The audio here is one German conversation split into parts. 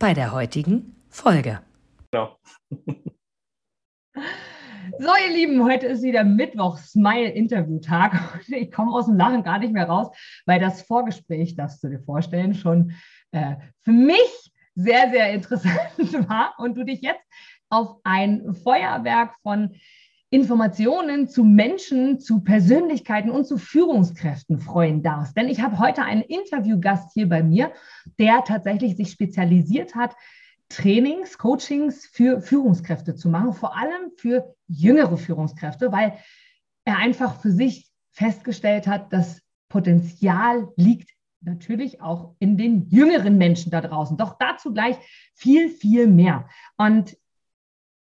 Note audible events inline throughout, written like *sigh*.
bei der heutigen Folge. Genau. *laughs* So, ihr Lieben, heute ist wieder Mittwoch, Smile-Interview-Tag. *laughs* Ich komme aus dem Lachen gar nicht mehr raus, weil das Vorgespräch, das du dir vorstellen, schon äh, für mich sehr, sehr interessant *laughs* war und du dich jetzt auf ein Feuerwerk von Informationen zu Menschen, zu Persönlichkeiten und zu Führungskräften freuen darfst. Denn ich habe heute einen Interviewgast hier bei mir, der tatsächlich sich spezialisiert hat, Trainings, Coachings für Führungskräfte zu machen, vor allem für jüngere Führungskräfte, weil er einfach für sich festgestellt hat, das Potenzial liegt natürlich auch in den jüngeren Menschen da draußen. Doch dazu gleich viel, viel mehr. Und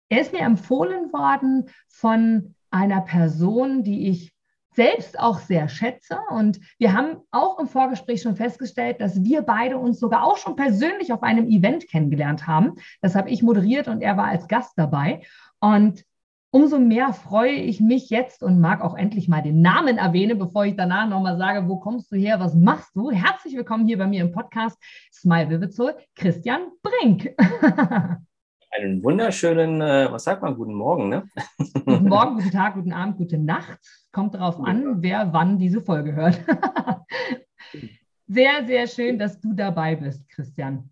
er ist mir empfohlen worden von einer Person, die ich selbst auch sehr schätze. Und wir haben auch im Vorgespräch schon festgestellt, dass wir beide uns sogar auch schon persönlich auf einem Event kennengelernt haben. Das habe ich moderiert und er war als Gast dabei. Und umso mehr freue ich mich jetzt und mag auch endlich mal den Namen erwähnen, bevor ich danach nochmal sage, wo kommst du her, was machst du? Herzlich willkommen hier bei mir im Podcast Smile Vivitzol, Christian Brink. *laughs* Einen wunderschönen, äh, was sagt man, guten Morgen, ne? Guten *laughs* Morgen, guten Tag, guten Abend, gute Nacht. Kommt darauf an, wer wann diese Folge hört. sehr, sehr schön, dass du dabei bist, Christian.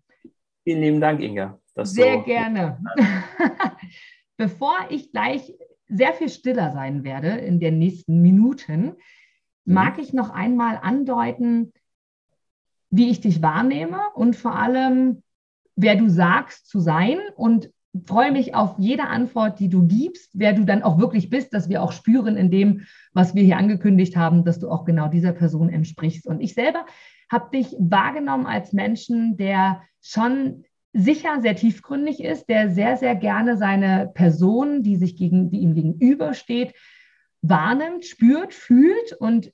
Vielen lieben Dank, Inga. Sehr so gerne. *laughs* Bevor ich gleich sehr viel stiller sein werde in den nächsten Minuten, mhm. mag ich noch einmal andeuten, wie ich dich wahrnehme und vor allem, wer du sagst zu sein und freue mich auf jede Antwort, die du gibst, wer du dann auch wirklich bist, dass wir auch spüren in dem, was wir hier angekündigt haben, dass du auch genau dieser Person entsprichst. Und ich selber habe dich wahrgenommen als Menschen, der schon sicher sehr tiefgründig ist, der sehr, sehr gerne seine Person, die sich gegen, die ihm gegenübersteht, wahrnimmt, spürt, fühlt und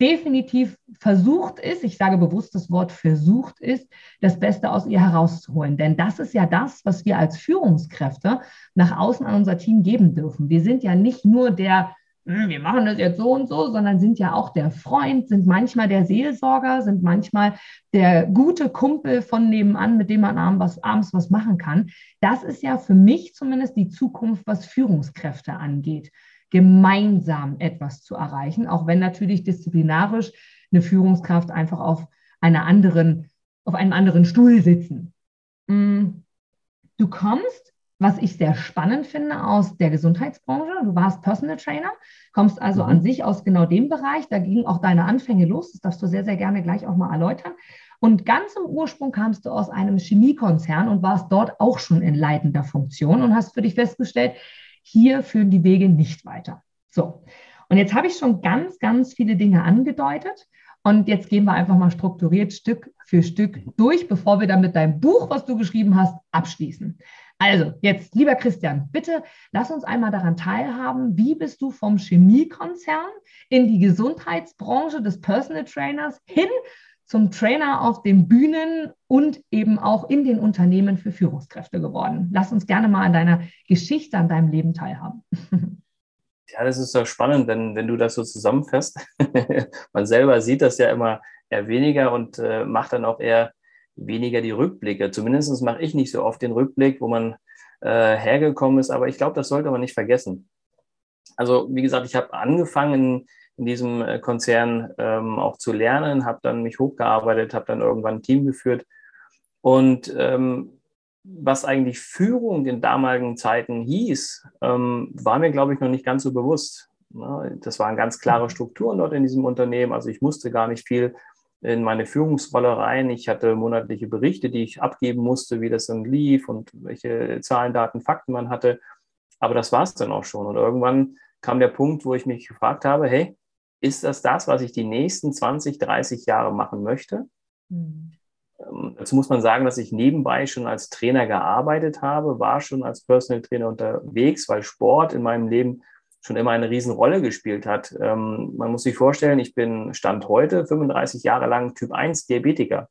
definitiv versucht ist, ich sage bewusst das Wort versucht ist, das Beste aus ihr herauszuholen. Denn das ist ja das, was wir als Führungskräfte nach außen an unser Team geben dürfen. Wir sind ja nicht nur der, hm, wir machen das jetzt so und so, sondern sind ja auch der Freund, sind manchmal der Seelsorger, sind manchmal der gute Kumpel von nebenan, mit dem man abends was, abends was machen kann. Das ist ja für mich zumindest die Zukunft, was Führungskräfte angeht gemeinsam etwas zu erreichen, auch wenn natürlich disziplinarisch eine Führungskraft einfach auf einer anderen, auf einem anderen Stuhl sitzen. Mm, du kommst, was ich sehr spannend finde, aus der Gesundheitsbranche. Du warst Personal Trainer, kommst also mhm. an sich aus genau dem Bereich. Da gingen auch deine Anfänge los. Das darfst du sehr, sehr gerne gleich auch mal erläutern. Und ganz im Ursprung kamst du aus einem Chemiekonzern und warst dort auch schon in leitender Funktion und hast für dich festgestellt, hier führen die Wege nicht weiter. So, und jetzt habe ich schon ganz, ganz viele Dinge angedeutet. Und jetzt gehen wir einfach mal strukturiert Stück für Stück durch, bevor wir dann mit deinem Buch, was du geschrieben hast, abschließen. Also, jetzt, lieber Christian, bitte lass uns einmal daran teilhaben, wie bist du vom Chemiekonzern in die Gesundheitsbranche des Personal Trainers hin zum Trainer auf den Bühnen und eben auch in den Unternehmen für Führungskräfte geworden. Lass uns gerne mal an deiner Geschichte, an deinem Leben teilhaben. *laughs* Ja, das ist doch spannend, wenn, wenn du das so zusammenfasst. *laughs* Man selber sieht das ja immer eher weniger und äh, macht dann auch eher weniger die Rückblicke. Zumindest mache ich nicht so oft den Rückblick, wo man äh, hergekommen ist, aber ich glaube, das sollte man nicht vergessen. Also, wie gesagt, ich habe angefangen in diesem äh, Konzern ähm, auch zu lernen, habe dann mich hochgearbeitet, habe dann irgendwann ein Team geführt. Und ähm, was eigentlich Führung in damaligen Zeiten hieß, ähm, war mir, glaube ich, noch nicht ganz so bewusst. Ja, das waren ganz klare Strukturen dort in diesem Unternehmen. Also ich musste gar nicht viel in meine Führungsrolle rein. Ich hatte monatliche Berichte, die ich abgeben musste, wie das dann lief und welche Zahlen, Daten, Fakten man hatte. Aber das war es dann auch schon. Und irgendwann kam der Punkt, wo ich mich gefragt habe, hey, ist das das, was ich die nächsten 20, 30 Jahre machen möchte? Mhm. dazu muss man sagen, dass ich nebenbei schon als Trainer gearbeitet habe, war schon als Personal Trainer unterwegs, weil Sport in meinem Leben schon immer eine Riesenrolle gespielt hat. Ähm, man muss sich vorstellen, ich bin Stand heute 35 Jahre lang Typ 1 Diabetiker.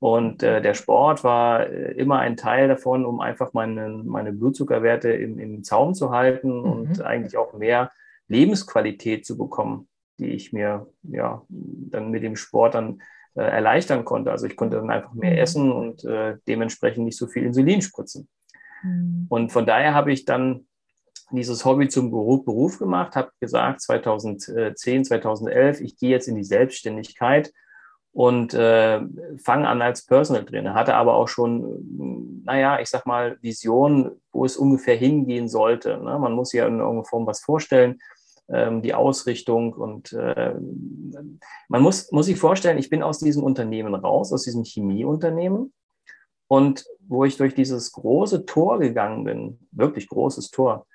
Und äh, der Sport war äh, immer ein Teil davon, um einfach meine, meine Blutzuckerwerte im, im Zaum zu halten mhm. und eigentlich auch mehr Lebensqualität zu bekommen, die ich mir ja dann mit dem Sport dann äh, erleichtern konnte. Also ich konnte dann einfach mehr mhm. essen und äh, dementsprechend nicht so viel Insulin spritzen. Mhm. Und von daher habe ich dann dieses Hobby zum Beruf, Beruf gemacht, habe gesagt 2010, 2011, ich gehe jetzt in die Selbstständigkeit und äh, fange an als Personal Trainer. Hatte aber auch schon, naja, ich sag mal, Vision, wo es ungefähr hingehen sollte. Ne? Man muss ja in irgendeiner Form was vorstellen, die Ausrichtung und äh, man muss, muss sich vorstellen, ich bin aus diesem Unternehmen raus, aus diesem Chemieunternehmen und wo ich durch dieses große Tor gegangen bin, wirklich großes Tor,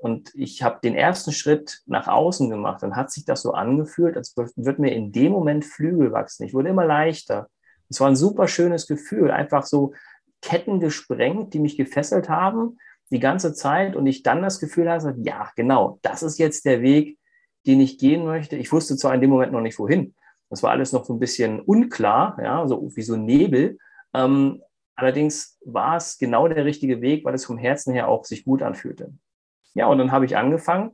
und ich habe den ersten Schritt nach außen gemacht. Dann hat sich das so angefühlt, als würde mir in dem Moment Flügel wachsen. Ich wurde immer leichter. Es war ein super schönes Gefühl, einfach so Ketten gesprengt, die mich gefesselt haben die ganze Zeit und ich dann das Gefühl hatte, ja, genau, das ist jetzt der Weg, den ich gehen möchte. Ich wusste zwar in dem Moment noch nicht wohin. Das war alles noch so ein bisschen unklar, ja, so wie so Nebel. Ähm, allerdings war es genau der richtige Weg, weil es vom Herzen her auch sich gut anfühlte. Ja, und dann habe ich angefangen,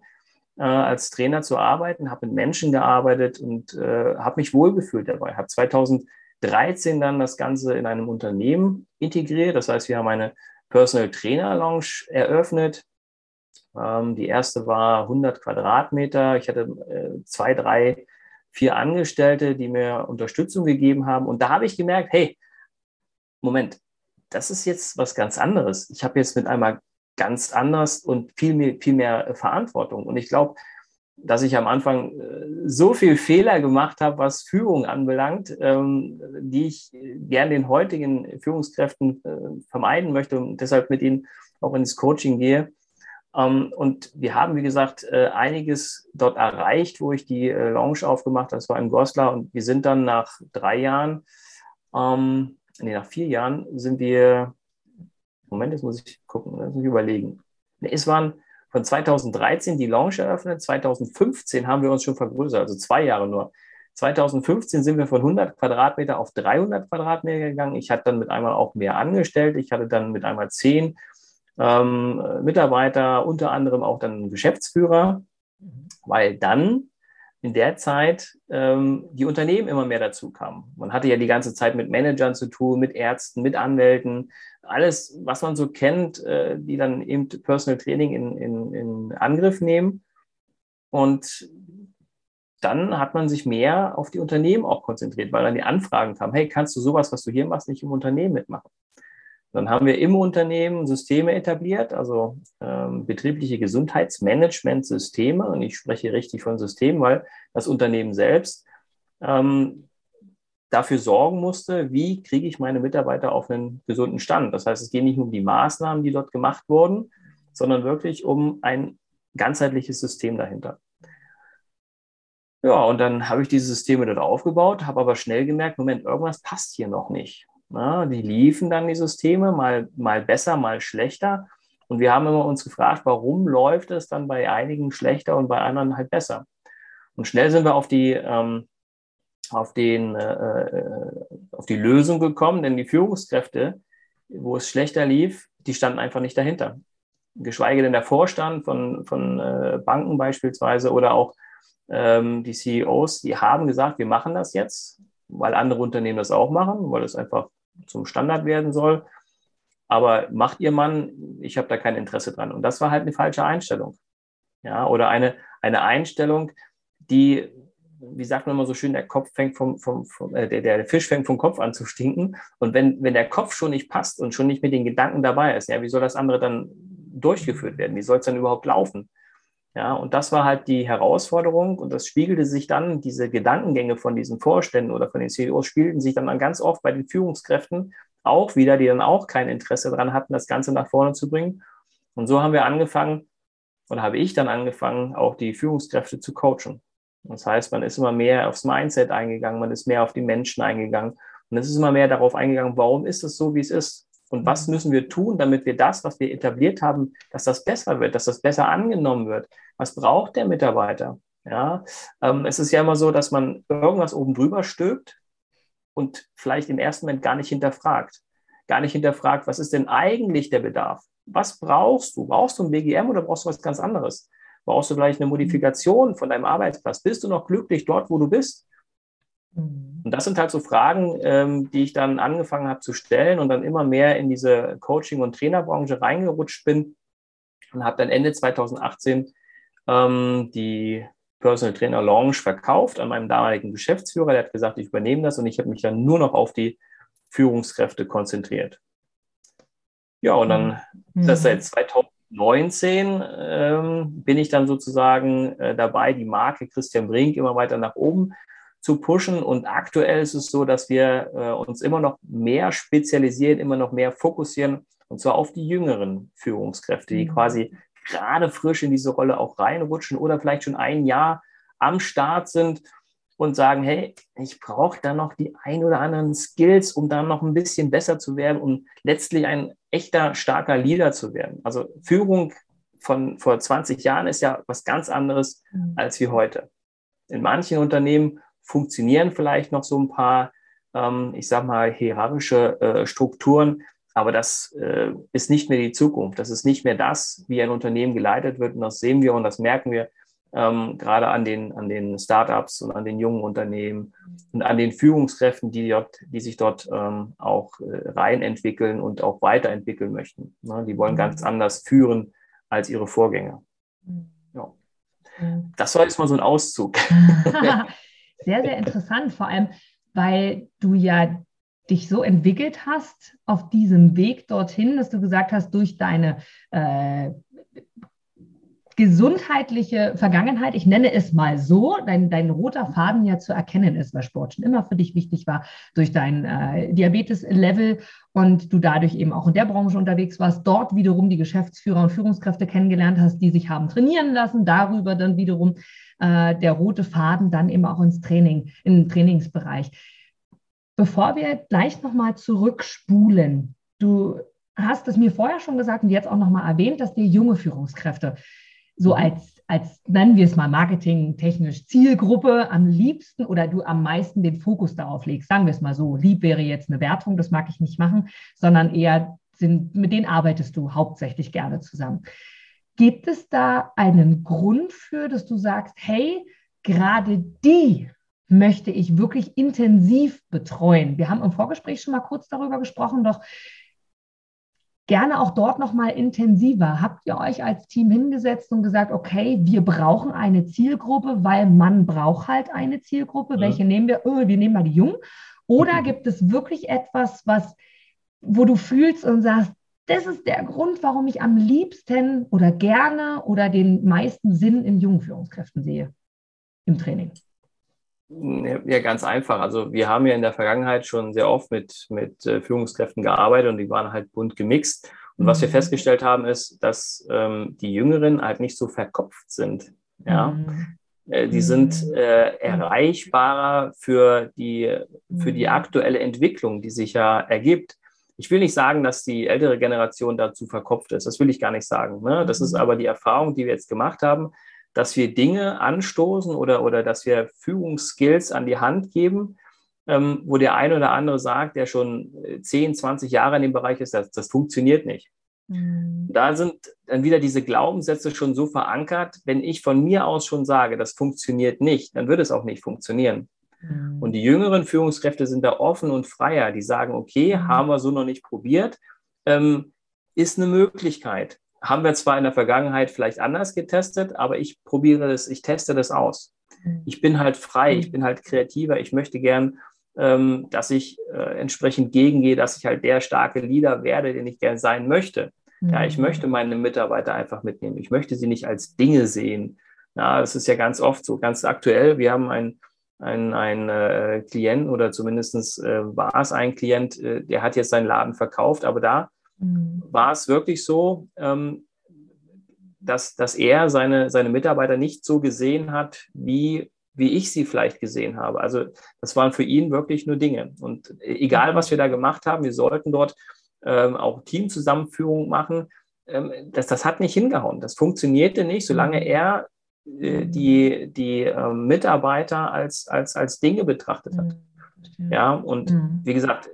äh, als Trainer zu arbeiten, habe mit Menschen gearbeitet und äh, habe mich wohlgefühlt dabei. Habe 2013 dann das Ganze in einem Unternehmen integriert. Das heißt, wir haben eine Personal Trainer Lounge eröffnet. Ähm, die erste war 100 Quadratmeter. Ich hatte äh, zwei, drei, vier Angestellte, die mir Unterstützung gegeben haben. Und da habe ich gemerkt, hey, Moment, das ist jetzt was ganz anderes. Ich habe jetzt mit einmal ganz anders und viel mehr, viel mehr Verantwortung. Und ich glaube, dass ich am Anfang äh, so viel Fehler gemacht habe, was Führung anbelangt, ähm, die ich gern den heutigen Führungskräften äh, vermeiden möchte und deshalb mit ihnen auch ins Coaching gehe. Ähm, und wir haben, wie gesagt, äh, einiges dort erreicht, wo ich die Lounge aufgemacht habe. Das war in Goslar und wir sind dann nach drei Jahren, ähm, nee, nach vier Jahren sind wir Moment, jetzt muss ich gucken, jetzt muss ich überlegen. Es waren von 2013 die Launch eröffnet, 2015 haben wir uns schon vergrößert, also zwei Jahre nur. 2015 sind wir von 100 Quadratmeter auf 300 Quadratmeter gegangen. Ich hatte dann mit einmal auch mehr Angestellte. Ich hatte dann mit einmal zehn ähm, Mitarbeiter, unter anderem auch dann einen Geschäftsführer, weil dann in der Zeit ähm, die Unternehmen immer mehr dazu kamen. Man hatte ja die ganze Zeit mit Managern zu tun, mit Ärzten, mit Anwälten, alles, was man so kennt, äh, die dann eben Personal Training in, in, in Angriff nehmen. Und dann hat man sich mehr auf die Unternehmen auch konzentriert, weil dann die Anfragen kamen, hey, kannst du sowas, was du hier machst, nicht im Unternehmen mitmachen? Dann haben wir im Unternehmen Systeme etabliert, also ähm, betriebliche Gesundheitsmanagementsysteme. Und ich spreche richtig von Systemen, weil das Unternehmen selbst ähm, dafür sorgen musste, wie kriege ich meine Mitarbeiter auf einen gesunden Stand. Das heißt, es geht nicht nur um die Maßnahmen, die dort gemacht wurden, sondern wirklich um ein ganzheitliches System dahinter. Ja, und dann habe ich diese Systeme dort aufgebaut, habe aber schnell gemerkt, Moment, irgendwas passt hier noch nicht. Na, die liefen dann die Systeme, mal, mal besser, mal schlechter. Und wir haben immer uns gefragt, warum läuft es dann bei einigen schlechter und bei anderen halt besser. Und schnell sind wir auf die, ähm, auf, den, äh, äh, auf die Lösung gekommen, denn die Führungskräfte, wo es schlechter lief, die standen einfach nicht dahinter. Geschweige denn der Vorstand von, von äh, Banken beispielsweise oder auch ähm, die CEOs, die haben gesagt, wir machen das jetzt, weil andere Unternehmen das auch machen, weil es einfach zum Standard werden soll. Aber macht ihr Mann, ich habe da kein Interesse dran. Und das war halt eine falsche Einstellung. Ja, oder eine, eine Einstellung, die, wie sagt man immer so schön, der Kopf fängt vom, vom, vom äh, der, der Fisch fängt vom Kopf an zu stinken. Und wenn, wenn der Kopf schon nicht passt und schon nicht mit den Gedanken dabei ist, ja, wie soll das andere dann durchgeführt werden? Wie soll es dann überhaupt laufen? Ja, und das war halt die Herausforderung und das spiegelte sich dann, diese Gedankengänge von diesen Vorständen oder von den CEOs spiegelten sich dann ganz oft bei den Führungskräften auch wieder, die dann auch kein Interesse daran hatten, das Ganze nach vorne zu bringen. Und so haben wir angefangen, oder habe ich dann angefangen, auch die Führungskräfte zu coachen. Das heißt, man ist immer mehr aufs Mindset eingegangen, man ist mehr auf die Menschen eingegangen Und es ist immer mehr darauf eingegangen, warum ist es so, wie es ist? Und was mhm. müssen wir tun, damit wir das, was wir etabliert haben, dass das besser wird, dass das besser angenommen wird? Was braucht der Mitarbeiter? Ja, ähm, es ist ja immer so, dass man irgendwas oben drüber stülpt und vielleicht im ersten Moment gar nicht hinterfragt. Gar nicht hinterfragt, was ist denn eigentlich der Bedarf? Was brauchst du? Brauchst du ein BGM oder brauchst du was ganz anderes? Brauchst du vielleicht eine Modifikation von deinem Arbeitsplatz? Bist du noch glücklich dort, wo du bist? Mhm. Und das sind halt so Fragen, ähm, die ich dann angefangen habe zu stellen und dann immer mehr in diese Coaching- und Trainerbranche reingerutscht bin und habe dann Ende 2018 ähm, die Personal Trainer Lounge verkauft an meinem damaligen Geschäftsführer. Der hat gesagt, ich übernehme das und ich habe mich dann nur noch auf die Führungskräfte konzentriert. Ja, und dann mhm. das seit 2019 ähm, bin ich dann sozusagen äh, dabei, die Marke Christian Brink immer weiter nach oben zu pushen. Und aktuell ist es so, dass wir äh, uns immer noch mehr spezialisieren, immer noch mehr fokussieren, und zwar auf die jüngeren Führungskräfte, die mhm. quasi gerade frisch in diese Rolle auch reinrutschen oder vielleicht schon ein Jahr am Start sind und sagen, hey, ich brauche da noch die ein oder anderen Skills, um dann noch ein bisschen besser zu werden und letztlich ein echter, starker Leader zu werden. Also Führung von vor 20 Jahren ist ja was ganz anderes mhm. als wie heute. In manchen Unternehmen funktionieren vielleicht noch so ein paar, ähm, ich sag mal, hierarchische äh, Strukturen, aber das äh, ist nicht mehr die Zukunft. Das ist nicht mehr das, wie ein Unternehmen geleitet wird. Und das sehen wir und das merken wir ähm, gerade an den, an den Startups und an den jungen Unternehmen und an den Führungskräften, die, dort, die sich dort ähm, auch äh, reinentwickeln und auch weiterentwickeln möchten. Ne? Die wollen ganz mhm. anders führen als ihre Vorgänger. Mhm. Ja. Das war jetzt mal so ein Auszug. *laughs* *laughs* sehr, sehr interessant, vor allem, weil du ja dich so entwickelt hast auf diesem Weg dorthin, dass du gesagt hast, durch deine äh, gesundheitliche Vergangenheit, ich nenne es mal so, dein, dein roter Faden ja zu erkennen ist, weil Sport schon immer für dich wichtig war, durch dein äh, Diabetes-Level und du dadurch eben auch in der Branche unterwegs warst, dort wiederum die Geschäftsführer und Führungskräfte kennengelernt hast, die sich haben trainieren lassen, darüber dann wiederum äh, der rote Faden dann eben auch ins Training, in den Trainingsbereich. Bevor wir gleich nochmal zurückspulen, du hast es mir vorher schon gesagt und jetzt auch nochmal erwähnt, dass dir junge Führungskräfte so mhm. als, als, nennen wir es mal marketingtechnisch, Zielgruppe am liebsten oder du am meisten den Fokus darauf legst. Sagen wir es mal so. Lieb wäre jetzt eine Wertung, das mag ich nicht machen, sondern eher sind, mit denen arbeitest du hauptsächlich gerne zusammen. Gibt es da einen Grund für, dass du sagst, hey, gerade die möchte ich wirklich intensiv betreuen? Wir haben im Vorgespräch schon mal kurz darüber gesprochen, doch gerne auch dort noch mal intensiver. Habt ihr euch als Team hingesetzt und gesagt, okay, wir brauchen eine Zielgruppe, weil man braucht halt eine Zielgruppe. Mhm. Welche nehmen wir? Oh, wir nehmen mal die Jungen. Oder mhm. gibt es wirklich etwas, was, wo du fühlst und sagst, das ist der Grund, warum ich am liebsten oder gerne oder den meisten Sinn in jungen Führungskräften sehe im Training? Ja, ganz einfach. Also wir haben ja in der Vergangenheit schon sehr oft mit, mit äh, Führungskräften gearbeitet und die waren halt bunt gemixt. Und mhm. was wir mhm. festgestellt haben, ist, dass ähm, die Jüngeren halt nicht so verkopft sind. Ja. Mhm. Äh, die sind mhm. äh, erreichbarer für die, für die mhm. aktuelle Entwicklung, die sich ja ergibt. Ich will nicht sagen, dass die ältere Generation dazu verkopft ist. Das will ich gar nicht sagen. Ne? Das ist mhm. aber die Erfahrung, die wir jetzt gemacht haben, dass wir Dinge anstoßen oder, oder dass wir Führungsskills an die Hand geben, ähm, wo der eine oder andere sagt, der schon 10, äh, 20 Jahre in dem Bereich ist, das, das funktioniert nicht. Mhm. Da sind dann wieder diese Glaubenssätze schon so verankert, wenn ich von mir aus schon sage, das funktioniert nicht, dann wird es auch nicht funktionieren. Mhm. Und die jüngeren Führungskräfte sind da offen und freier. Die sagen, okay, mhm. haben wir so noch nicht probiert, ähm, ist eine Möglichkeit. Haben wir zwar in der Vergangenheit vielleicht anders getestet, aber ich probiere das, ich teste das aus. Mhm. Ich bin halt frei, ich bin halt kreativer, ich möchte gern, ähm, dass ich äh, entsprechend gegengehe, dass ich halt der starke Leader werde, den ich gern sein möchte. Ja, ich möchte meine Mitarbeiter einfach mitnehmen. Ich möchte sie nicht als Dinge sehen. Ja, das ist ja ganz oft so, ganz aktuell. Wir haben ein ein, ein äh, Klient oder zumindest äh, war es ein Klient, äh, der hat jetzt seinen Laden verkauft, aber da mhm. war es wirklich so, ähm, dass, dass er seine, seine Mitarbeiter nicht so gesehen hat, wie wie ich sie vielleicht gesehen habe. Also das waren für ihn wirklich nur Dinge. Und egal, was wir da gemacht haben, wir sollten dort ähm, auch Teamzusammenführung machen. Ähm, das, das hat nicht hingehauen. Das funktionierte nicht, solange mhm. er die, die äh, Mitarbeiter als, als, als Dinge betrachtet hat. Mhm. Ja, und mhm. wie gesagt,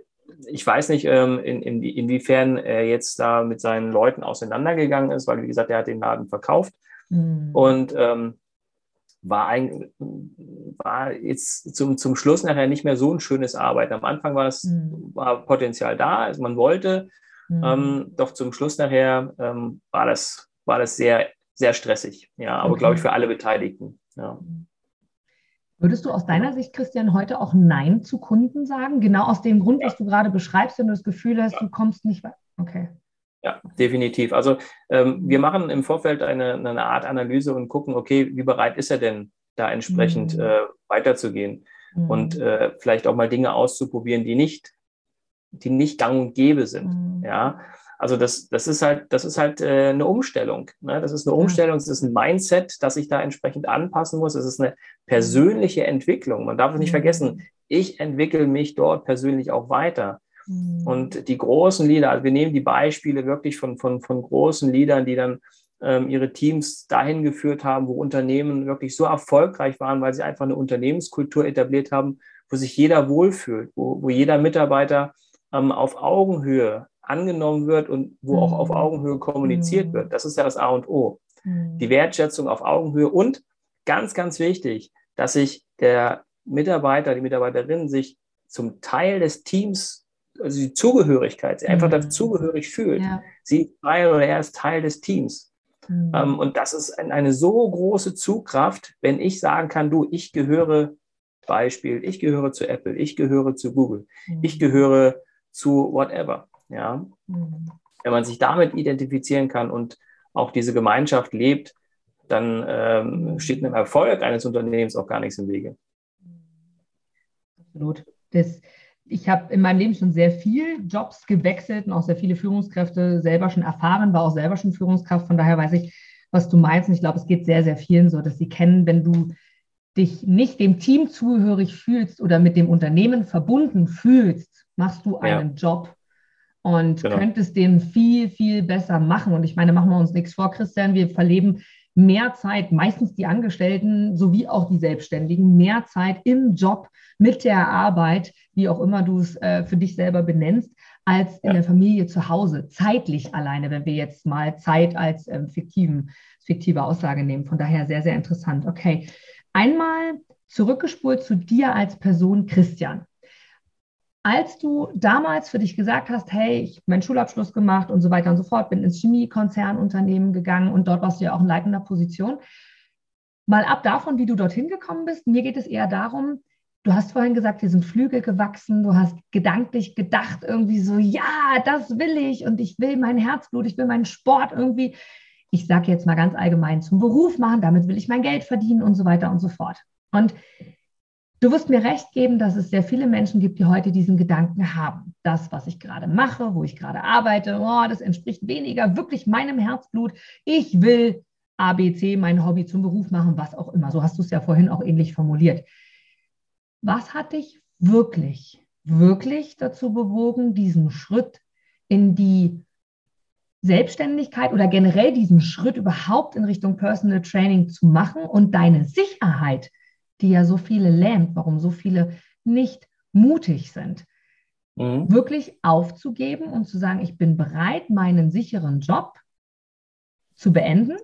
ich weiß nicht, ähm, in, in, inwiefern er jetzt da mit seinen Leuten auseinandergegangen ist, weil, wie gesagt, er hat den Laden verkauft mhm. und ähm, war, ein, war jetzt zum, zum Schluss nachher nicht mehr so ein schönes Arbeiten. Am Anfang war es mhm. war Potenzial da, also man wollte, mhm. ähm, doch zum Schluss nachher ähm, war, das, war das sehr, sehr stressig. Ja, aber okay. glaube ich für alle Beteiligten. Ja. Würdest du aus deiner Sicht, Christian, heute auch Nein zu Kunden sagen? Genau aus dem Grund, ja. was du gerade beschreibst, wenn du das Gefühl hast, ja. du kommst nicht weiter. Okay. Ja, definitiv. Also ähm, wir machen im Vorfeld eine, eine Art Analyse und gucken, okay, wie bereit ist er denn, da entsprechend mhm. äh, weiterzugehen mhm. und äh, vielleicht auch mal Dinge auszuprobieren, die nicht, die nicht gang und gäbe sind. Mhm. Ja, also das, das ist halt, das ist halt äh, eine Umstellung. Ne? Das ist eine Umstellung, es ist ein Mindset, das ich da entsprechend anpassen muss. Es ist eine persönliche Entwicklung. Man darf es nicht mhm. vergessen, ich entwickle mich dort persönlich auch weiter. Mhm. Und die großen Leader, also wir nehmen die Beispiele wirklich von, von, von großen Leadern, die dann ähm, ihre Teams dahin geführt haben, wo Unternehmen wirklich so erfolgreich waren, weil sie einfach eine Unternehmenskultur etabliert haben, wo sich jeder wohlfühlt, wo, wo jeder Mitarbeiter ähm, auf Augenhöhe angenommen wird und wo mhm. auch auf mhm. Augenhöhe kommuniziert mhm. wird. Das ist ja das A und O. Mhm. Die Wertschätzung auf Augenhöhe und ganz, ganz wichtig, dass sich der Mitarbeiter, die Mitarbeiterin sich zum Teil des Teams, also die Zugehörigkeit, einfach mhm. dazugehörig fühlt. Ja. Sie ist Teil oder er ist Teil des Teams. Mhm. Ähm, und das ist eine so große Zugkraft, wenn ich sagen kann, du, ich gehöre, Beispiel, ich gehöre zu Apple, ich gehöre zu Google, ich gehöre zu whatever. Ja? Mhm. Wenn man sich damit identifizieren kann und auch diese Gemeinschaft lebt, dann ähm, steht einem Erfolg eines Unternehmens auch gar nichts im Wege. Absolut. Das, ich habe in meinem Leben schon sehr viel Jobs gewechselt und auch sehr viele Führungskräfte selber schon erfahren, war auch selber schon Führungskraft. Von daher weiß ich, was du meinst. Und ich glaube, es geht sehr, sehr vielen so, dass sie kennen, wenn du dich nicht dem Team zugehörig fühlst oder mit dem Unternehmen verbunden fühlst, machst du einen ja. Job, und genau. könntest den viel, viel besser machen. Und ich meine, machen wir uns nichts vor, Christian, wir verleben mehr Zeit, meistens die Angestellten sowie auch die Selbstständigen, mehr Zeit im Job mit der Arbeit, wie auch immer du es äh, für dich selber benennst, als in ja. der Familie zu Hause, zeitlich alleine, wenn wir jetzt mal Zeit als ähm, fiktiven, fiktive Aussage nehmen. Von daher sehr, sehr interessant. Okay, einmal zurückgespult zu dir als Person, Christian als du damals für dich gesagt hast, hey, ich habe meinen Schulabschluss gemacht und so weiter und so fort, bin ins Chemiekonzernunternehmen gegangen und dort warst du ja auch in leitender Position. Mal ab davon, wie du dorthin gekommen bist, mir geht es eher darum, du hast vorhin gesagt, hier sind Flügel gewachsen, du hast gedanklich gedacht, irgendwie so, ja, das will ich und ich will mein Herzblut, ich will meinen Sport irgendwie, ich sage jetzt mal ganz allgemein, zum Beruf machen, damit will ich mein Geld verdienen und so weiter und so fort. Und Du wirst mir recht geben, dass es sehr viele Menschen gibt, die heute diesen Gedanken haben. Das, was ich gerade mache, wo ich gerade arbeite, oh, das entspricht weniger wirklich meinem Herzblut. Ich will ABC, mein Hobby zum Beruf machen, was auch immer. So hast du es ja vorhin auch ähnlich formuliert. Was hat dich wirklich, wirklich dazu bewogen, diesen Schritt in die Selbstständigkeit oder generell diesen Schritt überhaupt in Richtung Personal Training zu machen und deine Sicherheit die ja so viele lähmt, warum so viele nicht mutig sind. Mhm. Wirklich aufzugeben und zu sagen, ich bin bereit, meinen sicheren Job zu beenden,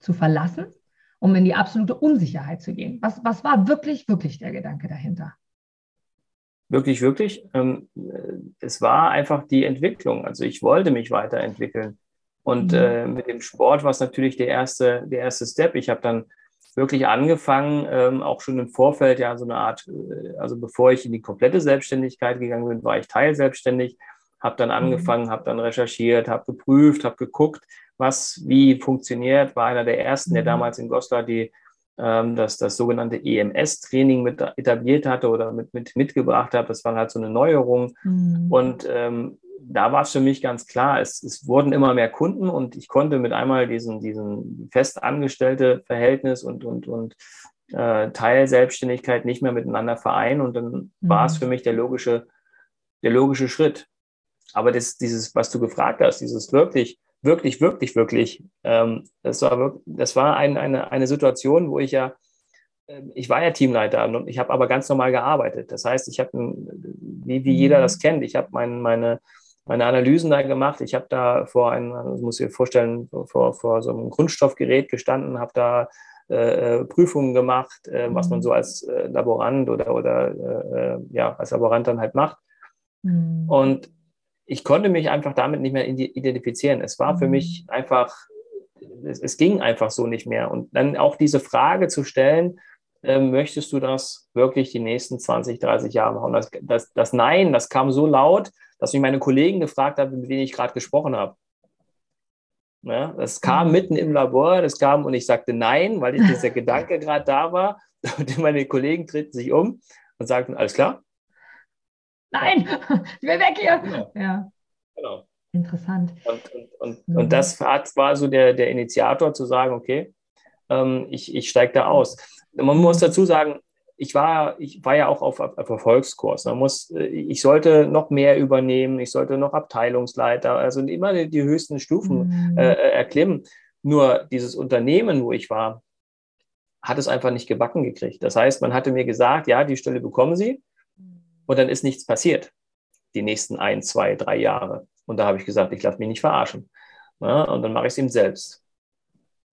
zu verlassen, um in die absolute Unsicherheit zu gehen. Was, was war wirklich, wirklich der Gedanke dahinter? Wirklich, wirklich. Ähm, es war einfach die Entwicklung. Also ich wollte mich weiterentwickeln. Und mhm. äh, mit dem Sport war es natürlich der erste, der erste Step. Ich habe dann wirklich angefangen, ähm, auch schon im Vorfeld, ja, so eine Art, äh, also bevor ich in die komplette Selbstständigkeit gegangen bin, war ich teilselbstständig, habe dann mhm. angefangen, mhm. habe dann recherchiert, habe geprüft, habe geguckt, was wie funktioniert, war einer der ersten, mhm. der damals in Goslar die ähm, das, das sogenannte EMS-Training mit etabliert hatte oder mit, mit mitgebracht hat. Das war halt so eine Neuerung. Mhm. Und ähm, da war es für mich ganz klar, es, es, wurden immer mehr Kunden und ich konnte mit einmal diesen, diesen festangestellte Verhältnis und, und, und äh, Teilselbstständigkeit nicht mehr miteinander vereinen und dann mhm. war es für mich der logische, der logische Schritt. Aber das, dieses, was du gefragt hast, dieses wirklich, wirklich, wirklich, wirklich, ähm, das war, das war ein, eine, eine Situation, wo ich ja, ähm, ich war ja Teamleiter und ich habe aber ganz normal gearbeitet. Das heißt, ich habe, wie, wie jeder mhm. das kennt, ich habe mein, meine, meine Analysen da gemacht. Ich habe da vor einem, das muss ich mir vorstellen, vor, vor so einem Grundstoffgerät gestanden, habe da äh, äh, Prüfungen gemacht, äh, was man mhm. so als äh, Laborant oder, oder äh, ja, als Laborant dann halt macht. Mhm. Und ich konnte mich einfach damit nicht mehr identifizieren. Es war für mich mhm. einfach, es, es, ging einfach so nicht mehr. Und dann auch diese Frage zu stellen, äh, möchtest du das wirklich die nächsten 20, 30 Jahre machen? Das, das, das Nein, das kam so laut, dass mich meine Kollegen gefragt haben, mit denen ich gerade gesprochen habe. Ja, das kam mhm. mitten im Labor, das kam und ich sagte nein, weil ich, dieser *laughs* Gedanke gerade da war. Und meine Kollegen treten sich um und sagten, alles klar? Nein, *laughs* ich will weg hier. Genau. Ja. Genau. Interessant. Und, und, und, mhm. und das war so der, der Initiator zu sagen, okay, ähm, ich, ich steige da aus. Man muss dazu sagen, ich war, ich war ja auch auf, auf Erfolgskurs. Man muss, äh, ich sollte noch mehr übernehmen, ich sollte noch Abteilungsleiter, also immer die, die höchsten Stufen mhm. äh, äh erklimmen. Nur dieses Unternehmen, wo ich war, hat es einfach nicht gebacken gekriegt. Das heißt, man hatte mir gesagt, ja, die Stelle bekommen Sie und dann ist nichts passiert die nächsten ein, zwei, drei Jahre. Und da habe ich gesagt, ich lasse mich nicht verarschen. Ja, und dann mache ich es ihm selbst.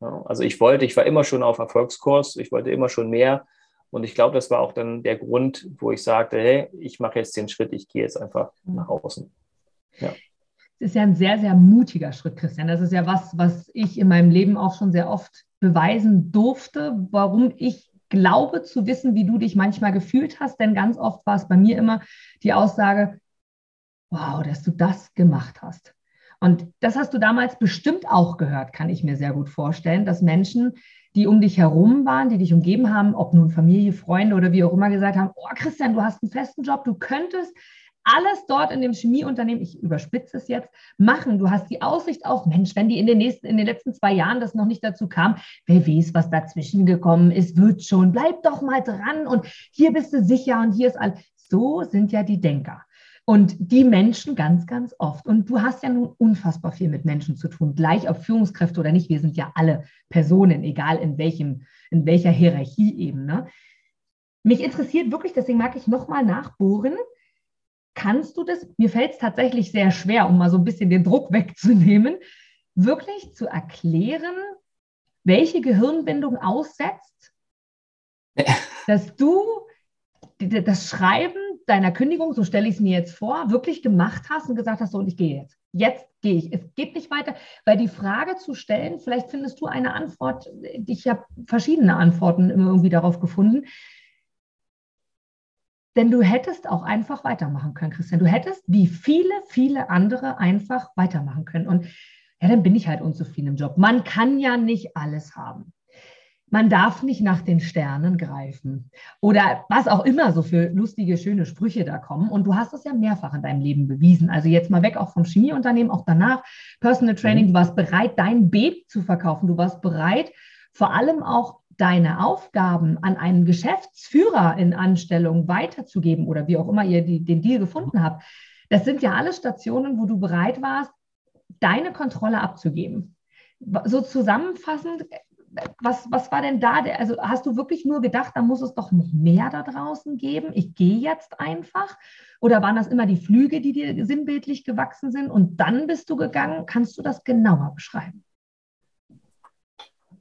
Ja, also ich wollte, ich war immer schon auf Erfolgskurs, ich wollte immer schon mehr und ich glaube, das war auch dann der Grund, wo ich sagte, hey, ich mache jetzt den Schritt, ich gehe jetzt einfach nach außen. Ja. Das ist ja ein sehr, sehr mutiger Schritt, Christian. Das ist ja was, was ich in meinem Leben auch schon sehr oft beweisen durfte, warum ich glaube zu wissen, wie du dich manchmal gefühlt hast. Denn ganz oft war es bei mir immer die Aussage, wow, dass du das gemacht hast. Und das hast du damals bestimmt auch gehört, kann ich mir sehr gut vorstellen, dass Menschen die um dich herum waren, die dich umgeben haben, ob nun Familie, Freunde oder wie auch immer gesagt haben, oh Christian, du hast einen festen Job, du könntest alles dort in dem Chemieunternehmen, ich überspitze es jetzt, machen. Du hast die Aussicht auf, Mensch, wenn die in den nächsten, in den letzten zwei Jahren das noch nicht dazu kam, wer weiß, was dazwischen gekommen ist, wird schon, bleib doch mal dran und hier bist du sicher und hier ist alles. So sind ja die Denker. Und die Menschen ganz, ganz oft. Und du hast ja nun unfassbar viel mit Menschen zu tun, gleich ob Führungskräfte oder nicht. Wir sind ja alle Personen, egal in welchem, in welcher Hierarchieebene. Mich interessiert wirklich, deswegen mag ich nochmal nachbohren. Kannst du das, mir fällt es tatsächlich sehr schwer, um mal so ein bisschen den Druck wegzunehmen, wirklich zu erklären, welche Gehirnbindung aussetzt, dass du das Schreiben deiner Kündigung, so stelle ich es mir jetzt vor, wirklich gemacht hast und gesagt hast, so und ich gehe jetzt. Jetzt gehe ich. Es geht nicht weiter, weil die Frage zu stellen, vielleicht findest du eine Antwort, ich habe verschiedene Antworten irgendwie darauf gefunden. Denn du hättest auch einfach weitermachen können, Christian. Du hättest wie viele, viele andere einfach weitermachen können. Und ja, dann bin ich halt unzufrieden im Job. Man kann ja nicht alles haben man darf nicht nach den Sternen greifen oder was auch immer so für lustige, schöne Sprüche da kommen. Und du hast es ja mehrfach in deinem Leben bewiesen. Also jetzt mal weg auch vom Chemieunternehmen, auch danach Personal Training. Du warst bereit, dein Baby zu verkaufen. Du warst bereit, vor allem auch deine Aufgaben an einen Geschäftsführer in Anstellung weiterzugeben oder wie auch immer ihr die, den Deal gefunden habt. Das sind ja alle Stationen, wo du bereit warst, deine Kontrolle abzugeben. So zusammenfassend, was, was war denn da? Also hast du wirklich nur gedacht, da muss es doch noch mehr da draußen geben? Ich gehe jetzt einfach? Oder waren das immer die Flüge, die dir sinnbildlich gewachsen sind und dann bist du gegangen? Kannst du das genauer beschreiben?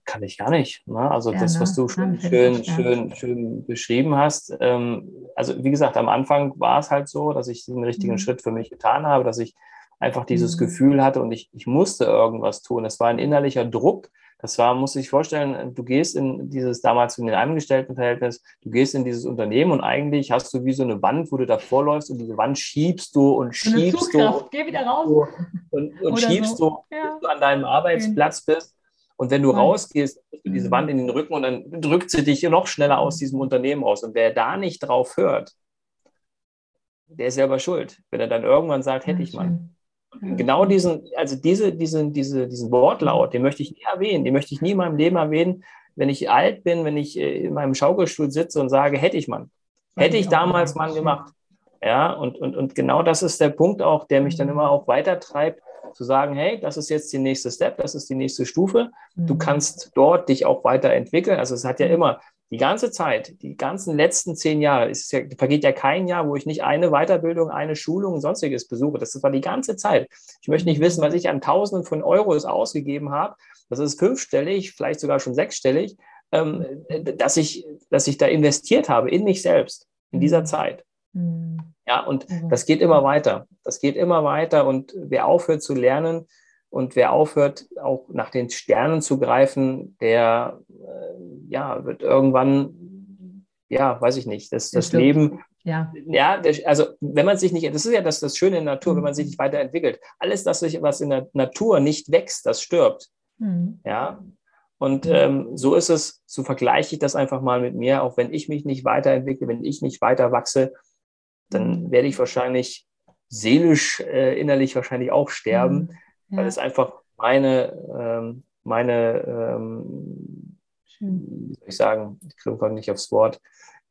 Kann ich gar nicht. Ne? Also ja, das, ne? was du schon schön, schön, schön beschrieben hast. Ähm, also wie gesagt, am Anfang war es halt so, dass ich den richtigen mhm. Schritt für mich getan habe, dass ich einfach dieses mhm. Gefühl hatte und ich, ich musste irgendwas tun. Es war ein innerlicher Druck, das war, muss ich vorstellen, du gehst in dieses damals in den Angestelltenverhältnis, du gehst in dieses Unternehmen und eigentlich hast du wie so eine Wand, wo du davor läufst und diese Wand schiebst du und schiebst du. Geh wieder raus. Und, und schiebst so. du, ja. bis du an deinem Arbeitsplatz bist. Und wenn du rausgehst, hast du diese mhm. Wand in den Rücken und dann drückt sie dich noch schneller aus diesem Unternehmen raus. Und wer da nicht drauf hört, der ist selber schuld. Wenn er dann irgendwann sagt, hätte ich mal. Genau diesen, also diese, diesen, diese, diesen Wortlaut, den möchte ich nie erwähnen, den möchte ich nie in meinem Leben erwähnen, wenn ich alt bin, wenn ich äh, in meinem Schaukelstuhl sitze und sage, hätte ich man, hätte ich damals mal gemacht. Ja, und, und, und genau das ist der Punkt auch, der mich dann mhm. immer auch weitertreibt, zu sagen, hey, das ist jetzt die nächste Step, das ist die nächste Stufe. Du mhm. kannst dort dich auch weiterentwickeln. Also es hat ja mhm. immer die ganze Zeit, die ganzen letzten zehn Jahre, es ja, vergeht ja kein Jahr, wo ich nicht eine Weiterbildung, eine Schulung und sonstiges besuche. Das war die ganze Zeit. Ich möchte nicht wissen, was ich an Tausenden von Euros ausgegeben habe. Das ist fünfstellig, vielleicht sogar schon sechsstellig, ähm, dass, ich, dass ich da investiert habe in mich selbst in dieser Zeit. Mhm. Ja, und das geht immer weiter. Das geht immer weiter. Und wer aufhört zu lernen und wer aufhört, auch nach den Sternen zu greifen, der äh, ja, wird irgendwann, ja, weiß ich nicht, das, das Leben. Ja, ja der, also wenn man sich nicht, das ist ja das, das Schöne in der Natur, mhm. wenn man sich nicht weiterentwickelt. Alles, das, was in der Natur nicht wächst, das stirbt. Mhm. Ja, und ähm, so ist es, so vergleiche ich das einfach mal mit mir, auch wenn ich mich nicht weiterentwickle, wenn ich nicht weiter wachse, dann werde ich wahrscheinlich seelisch, äh, innerlich wahrscheinlich auch sterben, mhm. Ja. weil es einfach meine, ähm, meine, ähm, wie soll ich sagen, ich komme nicht aufs Wort,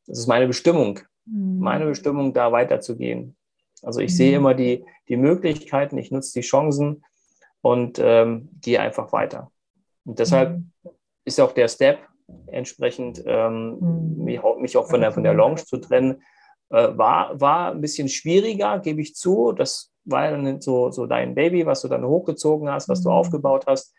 das ist meine Bestimmung, mhm. meine Bestimmung, da weiterzugehen. Also ich mhm. sehe immer die, die Möglichkeiten, ich nutze die Chancen und ähm, gehe einfach weiter. Und deshalb mhm. ist auch der Step entsprechend, ähm, mhm. mich, mich auch von der, von der Launch zu trennen, äh, war, war ein bisschen schwieriger, gebe ich zu. Das war dann so, so dein Baby, was du dann hochgezogen hast, was mhm. du aufgebaut hast.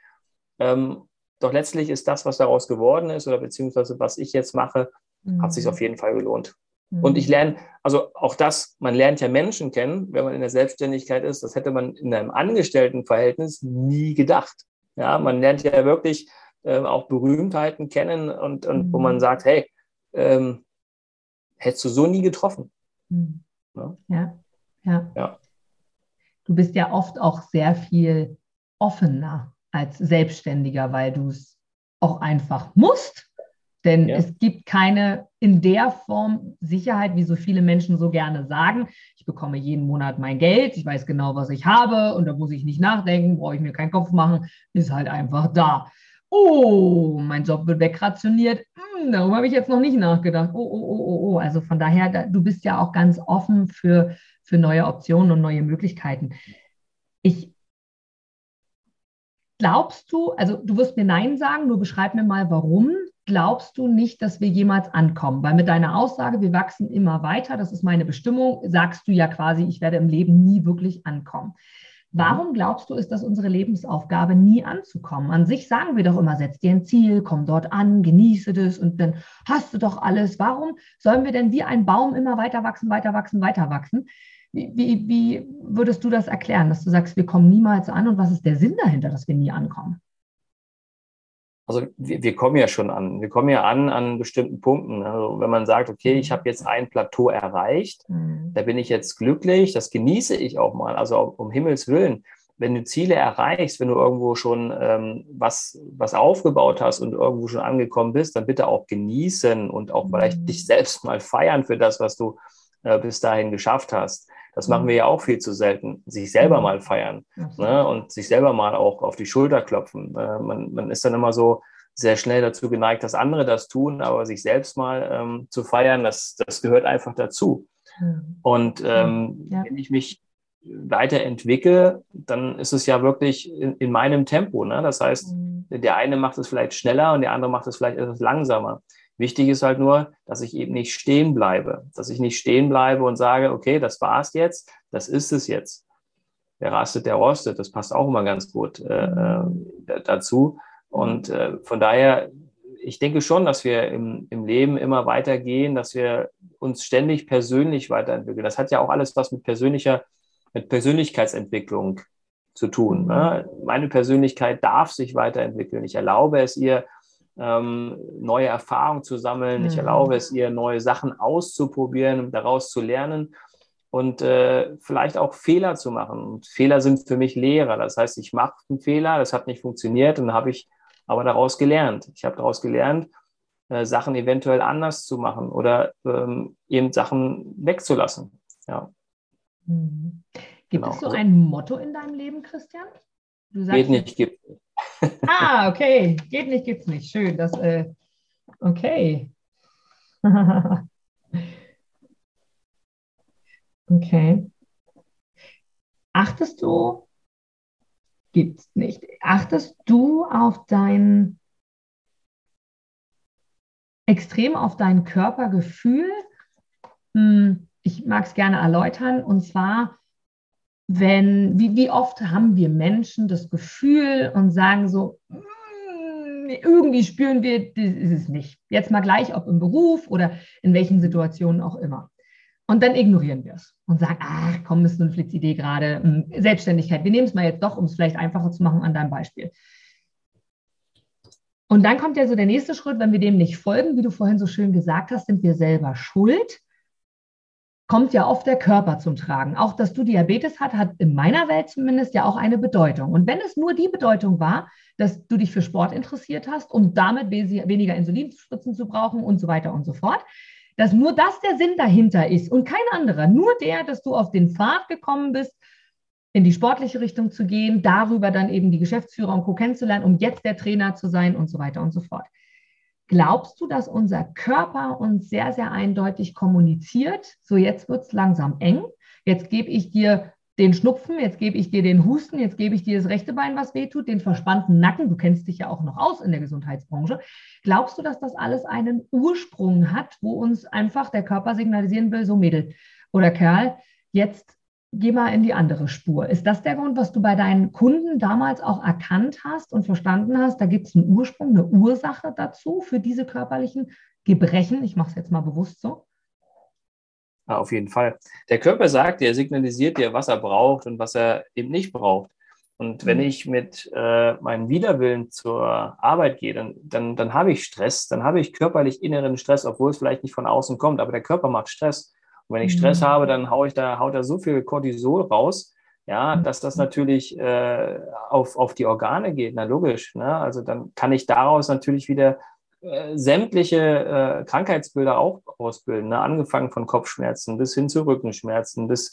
Ähm, doch letztlich ist das, was daraus geworden ist oder beziehungsweise was ich jetzt mache, mhm. hat sich auf jeden Fall gelohnt. Mhm. Und ich lerne, also auch das, man lernt ja Menschen kennen, wenn man in der Selbstständigkeit ist. Das hätte man in einem Angestelltenverhältnis nie gedacht. Ja, man lernt ja wirklich äh, auch Berühmtheiten kennen und, und wo man mhm. sagt, hey, ähm, hättest du so nie getroffen. Mhm. Ja? Ja, ja. ja. Du bist ja oft auch sehr viel offener als Selbstständiger, weil du es auch einfach musst. Denn ja. es gibt keine in der Form Sicherheit, wie so viele Menschen so gerne sagen. Ich bekomme jeden Monat mein Geld, ich weiß genau, was ich habe und da muss ich nicht nachdenken, brauche ich mir keinen Kopf machen, ist halt einfach da. Oh, mein Job wird wegrationiert hm, darüber habe ich jetzt noch nicht nachgedacht. Oh, oh, oh, oh, oh. Also von daher, da, du bist ja auch ganz offen für, für neue Optionen und neue Möglichkeiten. Ich glaubst du, also du wirst mir Nein sagen, nur beschreib mir mal, warum glaubst du nicht, dass wir jemals ankommen? Weil mit deiner Aussage, wir wachsen immer weiter, das ist meine Bestimmung, sagst du ja quasi, ich werde im Leben nie wirklich ankommen. Warum glaubst du, ist das unsere Lebensaufgabe, nie anzukommen? An sich sagen wir doch immer, setz dir ein Ziel, komm dort an, genieße das und dann hast du doch alles. Warum sollen wir denn wie ein Baum immer weiter wachsen, weiter wachsen, weiter wachsen? Wie, wie, wie würdest du das erklären, dass du sagst, wir kommen niemals an und was ist der Sinn dahinter, dass wir nie ankommen? Also wir, wir, kommen ja schon an. Wir kommen ja an an bestimmten Punkten. Also wenn man sagt, okay, ich habe jetzt ein Plateau erreicht, mhm. da bin ich jetzt glücklich, das genieße ich auch mal. Also um Himmels Willen, wenn du Ziele erreichst, wenn du irgendwo schon ähm, was, was aufgebaut hast und irgendwo schon angekommen bist, dann bitte auch genießen und auch mhm. vielleicht dich selbst mal feiern für das, was du äh, bis dahin geschafft hast. Das machen wir ja auch viel zu selten. Sich selber mhm. mal feiern ne? und sich selber mal auch auf die Schulter klopfen. Äh, man, man ist dann immer so sehr schnell dazu geneigt, dass andere das tun, aber sich selbst mal ähm, zu feiern, das, das gehört einfach dazu. Mhm. Und ähm, ja. wenn ich mich weiterentwickle, dann ist es ja wirklich in, in meinem Tempo. Ne? Das heißt, mhm. der eine macht es vielleicht schneller und der andere macht es vielleicht etwas langsamer. Wichtig ist halt nur, dass ich eben nicht stehen bleibe, dass ich nicht stehen bleibe und sage, okay, das war's jetzt, das ist es jetzt. Wer rastet, der rostet. Das passt auch immer ganz gut äh, äh, dazu. Und äh, von daher, ich denke schon, dass wir im, im Leben immer weitergehen, dass wir uns ständig persönlich weiterentwickeln. Das hat ja auch alles was mit persönlicher, mit Persönlichkeitsentwicklung zu tun. Ne? Meine Persönlichkeit darf sich weiterentwickeln. Ich erlaube es ihr, ähm, neue Erfahrungen zu sammeln. Mhm. Ich erlaube es ihr, neue Sachen auszuprobieren, daraus zu lernen und äh, vielleicht auch Fehler zu machen. Und Fehler sind für mich Lehrer. Das heißt, ich mache einen Fehler, das hat nicht funktioniert und dann habe ich aber daraus gelernt. Ich habe daraus gelernt, äh, Sachen eventuell anders zu machen oder ähm, eben Sachen wegzulassen. Ja. Mhm. Gibt genau. es so also, ein Motto in deinem Leben, Christian? Du sagst, geht nicht, gibt. Ah, okay. Geht nicht, gibt's nicht. Schön. Das, äh, okay. *laughs* okay. Achtest du, gibt's nicht, achtest du auf dein, extrem auf dein Körpergefühl? Hm, ich mag es gerne erläutern. Und zwar, wenn, wie, wie oft haben wir Menschen das Gefühl und sagen so, hm, irgendwie spüren wir, das ist es nicht. Jetzt mal gleich, ob im Beruf oder in welchen Situationen auch immer. Und dann ignorieren wir es und sagen, ach komm, ist eine Flix-Idee gerade, hm, Selbstständigkeit. Wir nehmen es mal jetzt doch, um es vielleicht einfacher zu machen an deinem Beispiel. Und dann kommt ja so der nächste Schritt, wenn wir dem nicht folgen, wie du vorhin so schön gesagt hast, sind wir selber schuld kommt ja oft der Körper zum Tragen. Auch dass du Diabetes hast, hat in meiner Welt zumindest ja auch eine Bedeutung. Und wenn es nur die Bedeutung war, dass du dich für Sport interessiert hast, um damit weniger Insulinspritzen zu brauchen und so weiter und so fort, dass nur das der Sinn dahinter ist und kein anderer, nur der, dass du auf den Pfad gekommen bist, in die sportliche Richtung zu gehen, darüber dann eben die Geschäftsführer und Co. kennenzulernen, um jetzt der Trainer zu sein und so weiter und so fort. Glaubst du, dass unser Körper uns sehr, sehr eindeutig kommuniziert? So, jetzt wird es langsam eng. Jetzt gebe ich dir den Schnupfen, jetzt gebe ich dir den Husten, jetzt gebe ich dir das rechte Bein, was wehtut, den verspannten Nacken. Du kennst dich ja auch noch aus in der Gesundheitsbranche. Glaubst du, dass das alles einen Ursprung hat, wo uns einfach der Körper signalisieren will, so Mädel oder Kerl, jetzt geh mal in die andere Spur. Ist das der Grund, was du bei deinen Kunden damals auch erkannt hast und verstanden hast? Da gibt es einen Ursprung, eine Ursache dazu für diese körperlichen Gebrechen. Ich mache es jetzt mal bewusst so. Ja, auf jeden Fall. Der Körper sagt dir, signalisiert dir, was er braucht und was er eben nicht braucht. Und wenn mhm. ich mit äh, meinem Widerwillen zur Arbeit gehe, dann, dann, dann habe ich Stress, dann habe ich körperlich inneren Stress, obwohl es vielleicht nicht von außen kommt, aber der Körper macht Stress. Und wenn ich Stress mhm. habe, dann haue ich da, haut da so viel Cortisol raus, ja, mhm. dass das natürlich äh, auf, auf die Organe geht. Na logisch. Ne? Also dann kann ich daraus natürlich wieder äh, sämtliche äh, Krankheitsbilder auch ausbilden, ne? angefangen von Kopfschmerzen bis hin zu Rückenschmerzen, bis,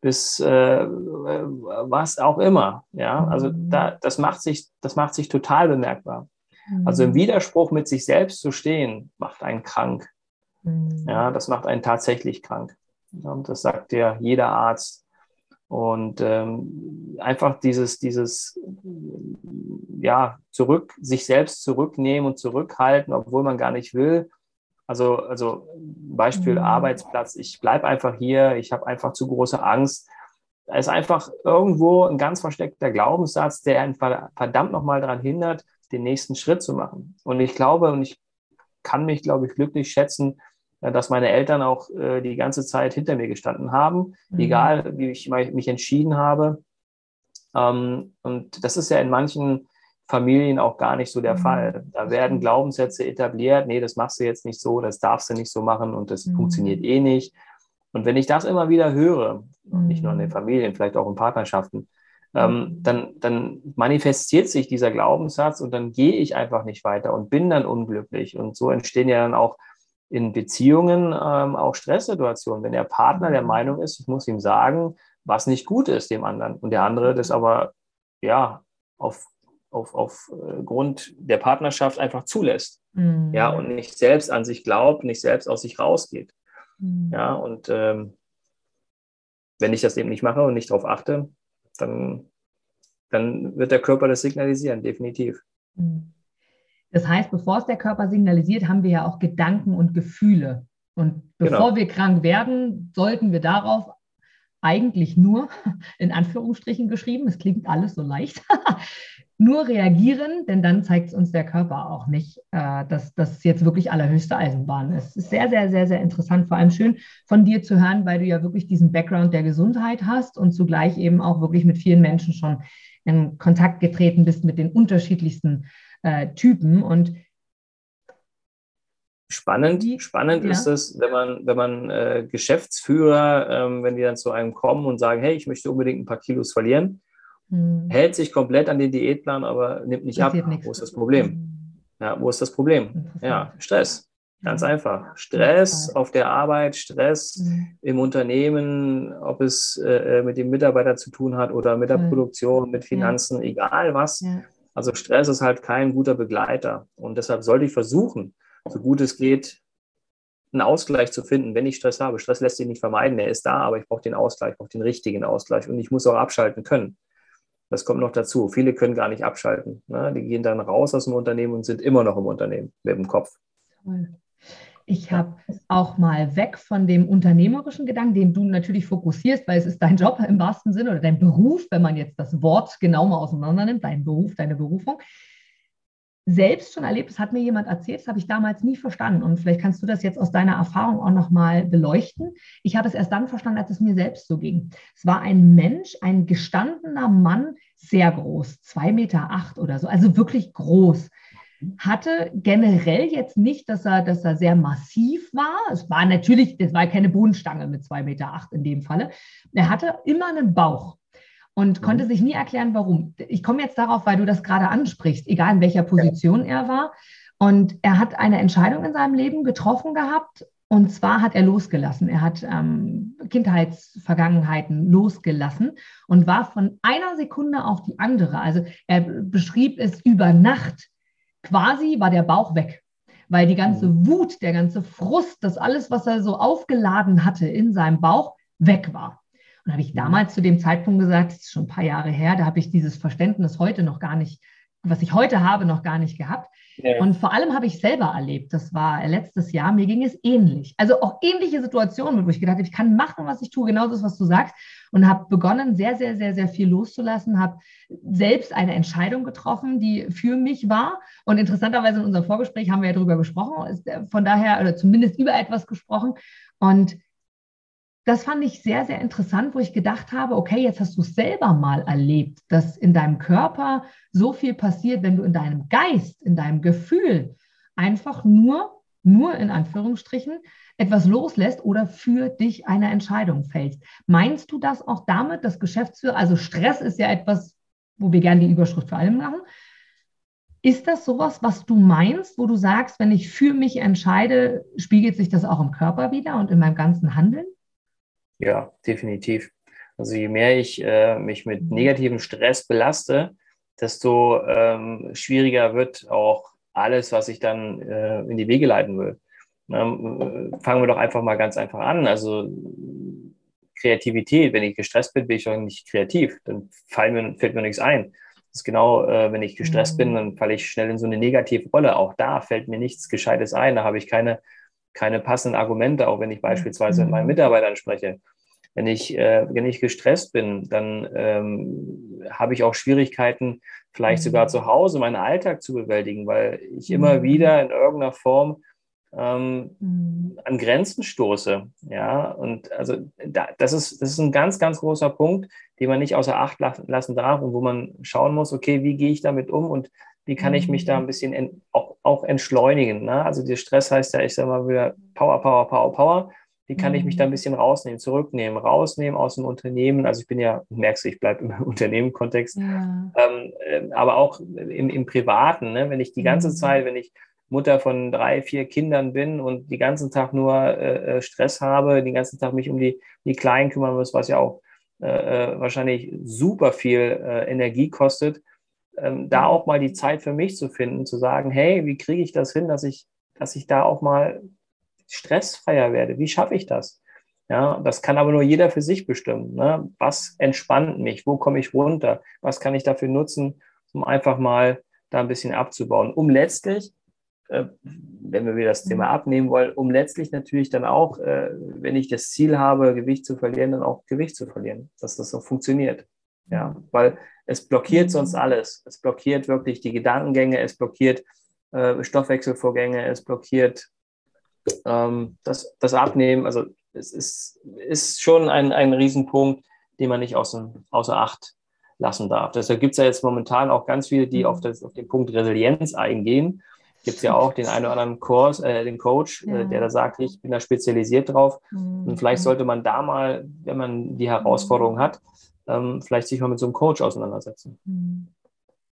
bis äh, was auch immer. Ja, also mhm. da, das, macht sich, das macht sich total bemerkbar. Also im Widerspruch mit sich selbst zu stehen, macht einen krank. Mhm. Ja, das macht einen tatsächlich krank. Und das sagt ja jeder Arzt. Und ähm, einfach dieses, dieses, ja, zurück, sich selbst zurücknehmen und zurückhalten, obwohl man gar nicht will. Also, also Beispiel mhm. Arbeitsplatz, ich bleibe einfach hier, ich habe einfach zu große Angst. Da ist einfach irgendwo ein ganz versteckter Glaubenssatz, der einen verdammt nochmal daran hindert, den nächsten Schritt zu machen. Und ich glaube, und ich kann mich, glaube ich, glücklich schätzen, dass meine Eltern auch äh, die ganze Zeit hinter mir gestanden haben, mhm. egal wie ich mich entschieden habe. Ähm, und das ist ja in manchen Familien auch gar nicht so der mhm. Fall. Da werden Glaubenssätze etabliert, nee, das machst du jetzt nicht so, das darfst du nicht so machen und das mhm. funktioniert eh nicht. Und wenn ich das immer wieder höre, nicht nur in den mhm. Familien, vielleicht auch in Partnerschaften, ähm, mhm. dann, dann manifestiert sich dieser Glaubenssatz und dann gehe ich einfach nicht weiter und bin dann unglücklich. Und so entstehen ja dann auch in Beziehungen ähm, auch Stresssituationen, wenn der Partner der mhm. Meinung ist, ich muss ihm sagen, was nicht gut ist dem anderen und der andere das aber ja auf, auf, auf äh, Grund der Partnerschaft einfach zulässt. Mhm. Ja, und nicht selbst an sich glaubt, nicht selbst aus sich rausgeht. Mhm. Ja, und ähm, wenn ich das eben nicht mache und nicht darauf achte, dann, dann wird der Körper das signalisieren, definitiv. Mhm. Das heißt, bevor es der Körper signalisiert, haben wir ja auch Gedanken und Gefühle. Und bevor genau. wir krank werden, sollten wir darauf eigentlich nur, *laughs* in Anführungsstrichen geschrieben, es klingt alles so leicht, *laughs* nur reagieren, denn dann zeigt es uns der Körper auch nicht, äh, dass das jetzt wirklich allerhöchste Eisenbahn ist. Es ist sehr, sehr, sehr, sehr interessant, vor allem schön von dir zu hören, weil du ja wirklich diesen Background der Gesundheit hast und zugleich eben auch wirklich mit vielen Menschen schon in Kontakt getreten bist mit den unterschiedlichsten äh, Typen. Und Spannend, spannend ja. ist es, wenn man, wenn man äh, Geschäftsführer, ähm, wenn die dann zu einem kommen und sagen, hey, ich möchte unbedingt ein paar Kilos verlieren, hm. hält sich komplett an den Diätplan, aber nimmt nicht ab. Nichts. Wo ist das Problem? Hm. Ja, wo ist das Problem? Ja, Stress. Ganz einfach. Stress auf der Arbeit, Stress mhm. im Unternehmen, ob es äh, äh mit dem Mitarbeiter zu tun hat oder mit der mhm. Produktion, mit Finanzen, ja. egal was. Ja Also Stress ist halt kein guter Begleiter. Und deshalb sollte ich versuchen, so gut es geht, einen Ausgleich zu finden, wenn ich Stress habe. Stress lässt sich nicht vermeiden, er ist da, aber ich brauche den Ausgleich, ich brauche den richtigen Ausgleich und ich muss auch abschalten können. Das kommt noch dazu. Viele können gar nicht abschalten. Ne? Die gehen dann raus aus dem Unternehmen und sind immer noch im Unternehmen mit dem Kopf. Ich habe auch mal weg von dem unternehmerischen Gedanken, den du natürlich fokussierst, weil es ist dein Job im wahrsten Sinne oder dein Beruf, wenn man jetzt das Wort genau mal auseinander nimmt, dein Beruf, deine Berufung selbst schon erlebt, das hat mir jemand erzählt, das habe ich damals nie verstanden. Und vielleicht kannst du das jetzt aus deiner Erfahrung auch nochmal beleuchten. Ich habe es erst dann verstanden, als es mir selbst so ging. Es war ein Mensch, ein gestandener Mann, sehr groß, zwei Meter acht oder so, also wirklich groß. Hatte generell jetzt nicht, dass er, dass er sehr massiv war. Es war natürlich, es war keine Bodenstange mit zwei Meter acht in dem Falle. Er hatte immer einen Bauch und mhm. konnte sich nie erklären, warum. Ich komme jetzt darauf, weil du das gerade ansprichst, egal in welcher Position er war. Und er hat eine Entscheidung in seinem Leben getroffen gehabt. Und zwar hat er losgelassen. Er hat ähm, Kindheitsvergangenheiten losgelassen und war von einer Sekunde auf die andere. Also er beschrieb es über Nacht. Quasi war der Bauch weg, weil die ganze mhm. Wut, der ganze Frust, das alles, was er so aufgeladen hatte in seinem Bauch, weg war. Und habe ich mhm. damals zu dem Zeitpunkt gesagt, das ist schon ein paar Jahre her, da habe ich dieses Verständnis heute noch gar nicht, was ich heute habe, noch gar nicht gehabt. Ja. Und vor allem habe ich selber erlebt, das war letztes Jahr, mir ging es ähnlich. Also auch ähnliche Situationen, wo ich gedacht habe, ich kann machen, was ich tue, genau das, was du sagst. Und habe begonnen, sehr, sehr, sehr, sehr viel loszulassen, habe selbst eine Entscheidung getroffen, die für mich war. Und interessanterweise in unserem Vorgespräch haben wir ja darüber gesprochen, von daher, oder zumindest über etwas gesprochen. Und das fand ich sehr, sehr interessant, wo ich gedacht habe, okay, jetzt hast du es selber mal erlebt, dass in deinem Körper so viel passiert, wenn du in deinem Geist, in deinem Gefühl einfach nur, nur in Anführungsstrichen, etwas loslässt oder für dich eine Entscheidung fällst. Meinst du das auch damit, dass Geschäftsführer, also Stress ist ja etwas, wo wir gerne die Überschrift für allem machen. Ist das sowas, was du meinst, wo du sagst, wenn ich für mich entscheide, spiegelt sich das auch im Körper wieder und in meinem ganzen Handeln? Ja, definitiv. Also je mehr ich äh, mich mit negativem Stress belaste, desto ähm, schwieriger wird auch alles, was ich dann äh, in die Wege leiten will. Ähm, fangen wir doch einfach mal ganz einfach an. Also Kreativität, wenn ich gestresst bin, bin ich doch nicht kreativ. Dann fällt mir, fällt mir nichts ein. Das ist genau, äh, wenn ich gestresst mhm. bin, dann falle ich schnell in so eine negative Rolle. Auch da fällt mir nichts Gescheites ein. Da habe ich keine keine passenden Argumente, auch wenn ich beispielsweise mit meinen mhm. Mitarbeitern spreche. Wenn ich, äh, wenn ich gestresst bin, dann ähm, habe ich auch Schwierigkeiten, vielleicht sogar mhm. zu Hause meinen Alltag zu bewältigen, weil ich immer mhm. wieder in irgendeiner Form ähm, an Grenzen stoße. Ja, und also da, das, ist, das ist ein ganz, ganz großer Punkt, den man nicht außer Acht lassen darf und wo man schauen muss, okay, wie gehe ich damit um und wie kann ich mich da ein bisschen auch, auch entschleunigen. Ne? Also der Stress heißt ja, ich sage mal wieder Power, Power, Power, Power. Wie kann ich mich da ein bisschen rausnehmen, zurücknehmen, rausnehmen aus dem Unternehmen? Also ich bin ja, merkst du, ich bleibe im *laughs* Unternehmenkontext, ja. ähm, äh, aber auch im, im Privaten, ne? wenn ich die ganze mhm. Zeit, wenn ich Mutter von drei, vier Kindern bin und den ganzen Tag nur äh, äh Stress habe, den ganzen Tag mich um die, die Kleinen kümmern muss, was ja auch äh, äh wahrscheinlich super viel äh, Energie kostet, ähm, da auch mal die Zeit für mich zu finden, zu sagen, hey, wie kriege ich das hin, dass ich, dass ich da auch mal stressfreier werde? Wie schaffe ich das? Ja, das kann aber nur jeder für sich bestimmen. Ne? Was entspannt mich? Wo komme ich runter? Was kann ich dafür nutzen, um einfach mal da ein bisschen abzubauen, um letztlich, äh, wenn wir wieder das Thema mhm. abnehmen wollen, um letztlich natürlich dann auch, äh, wenn ich das Ziel habe, Gewicht zu verlieren, dann auch Gewicht zu verlieren, dass das so funktioniert. Ja, weil es blockiert mhm. sonst alles. Es blockiert wirklich die Gedankengänge, es blockiert äh, Stoffwechselvorgänge, es blockiert ähm, das, das Abnehmen. Also es ist, ist schon ein, ein Riesenpunkt, den man nicht außer, außer Acht lassen darf. Deshalb gibt es ja jetzt momentan auch ganz viele, die mhm. auf, das, auf den Punkt Resilienz eingehen. Gibt es ja auch den einen oder anderen Kurs, äh, den Coach, äh, ja. äh, der da sagt, ich bin da spezialisiert drauf. Mhm. Und vielleicht sollte man da mal, wenn man die Herausforderung hat, ähm, vielleicht sich mal mit so einem Coach auseinandersetzen. Hm.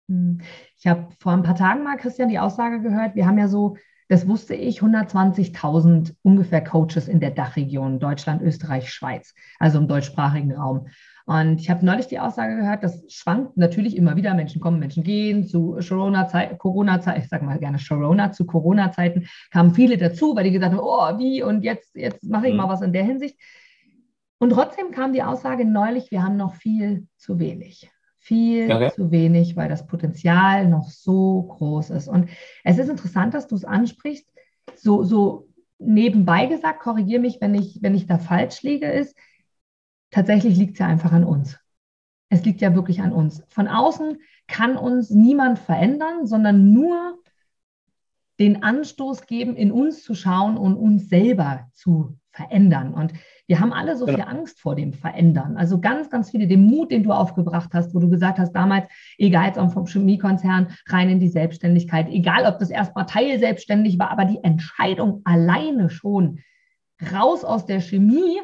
Hm. Ich habe vor ein paar Tagen mal, Christian, die Aussage gehört, wir haben ja so, das wusste ich, 120.000 ungefähr Coaches in der Dachregion, Deutschland, Österreich, Schweiz, also im deutschsprachigen Raum. Und ich habe neulich die Aussage gehört, das schwankt natürlich immer wieder. Menschen kommen, Menschen gehen. Zu Corona-Zeiten, Corona ich sage mal gerne Corona, zu Corona-Zeiten kamen viele dazu, weil die gesagt haben, oh, wie und jetzt, jetzt mache ich mhm. mal was in der Hinsicht. Und trotzdem kam die Aussage neulich, wir haben noch viel zu wenig. Viel okay. zu wenig, weil das Potenzial noch so groß ist. Und es ist interessant, dass du es ansprichst. So, so nebenbei gesagt, korrigiere mich, wenn ich, wenn ich da falsch liege, ist, tatsächlich liegt es ja einfach an uns. Es liegt ja wirklich an uns. Von außen kann uns niemand verändern, sondern nur den Anstoß geben, in uns zu schauen und uns selber zu verändern. Und wir haben alle so genau. viel Angst vor dem Verändern. Also ganz, ganz viele, den Mut, den du aufgebracht hast, wo du gesagt hast, damals, egal jetzt auch vom Chemiekonzern, rein in die Selbstständigkeit, egal ob das erstmal teilselbstständig war, aber die Entscheidung alleine schon raus aus der Chemie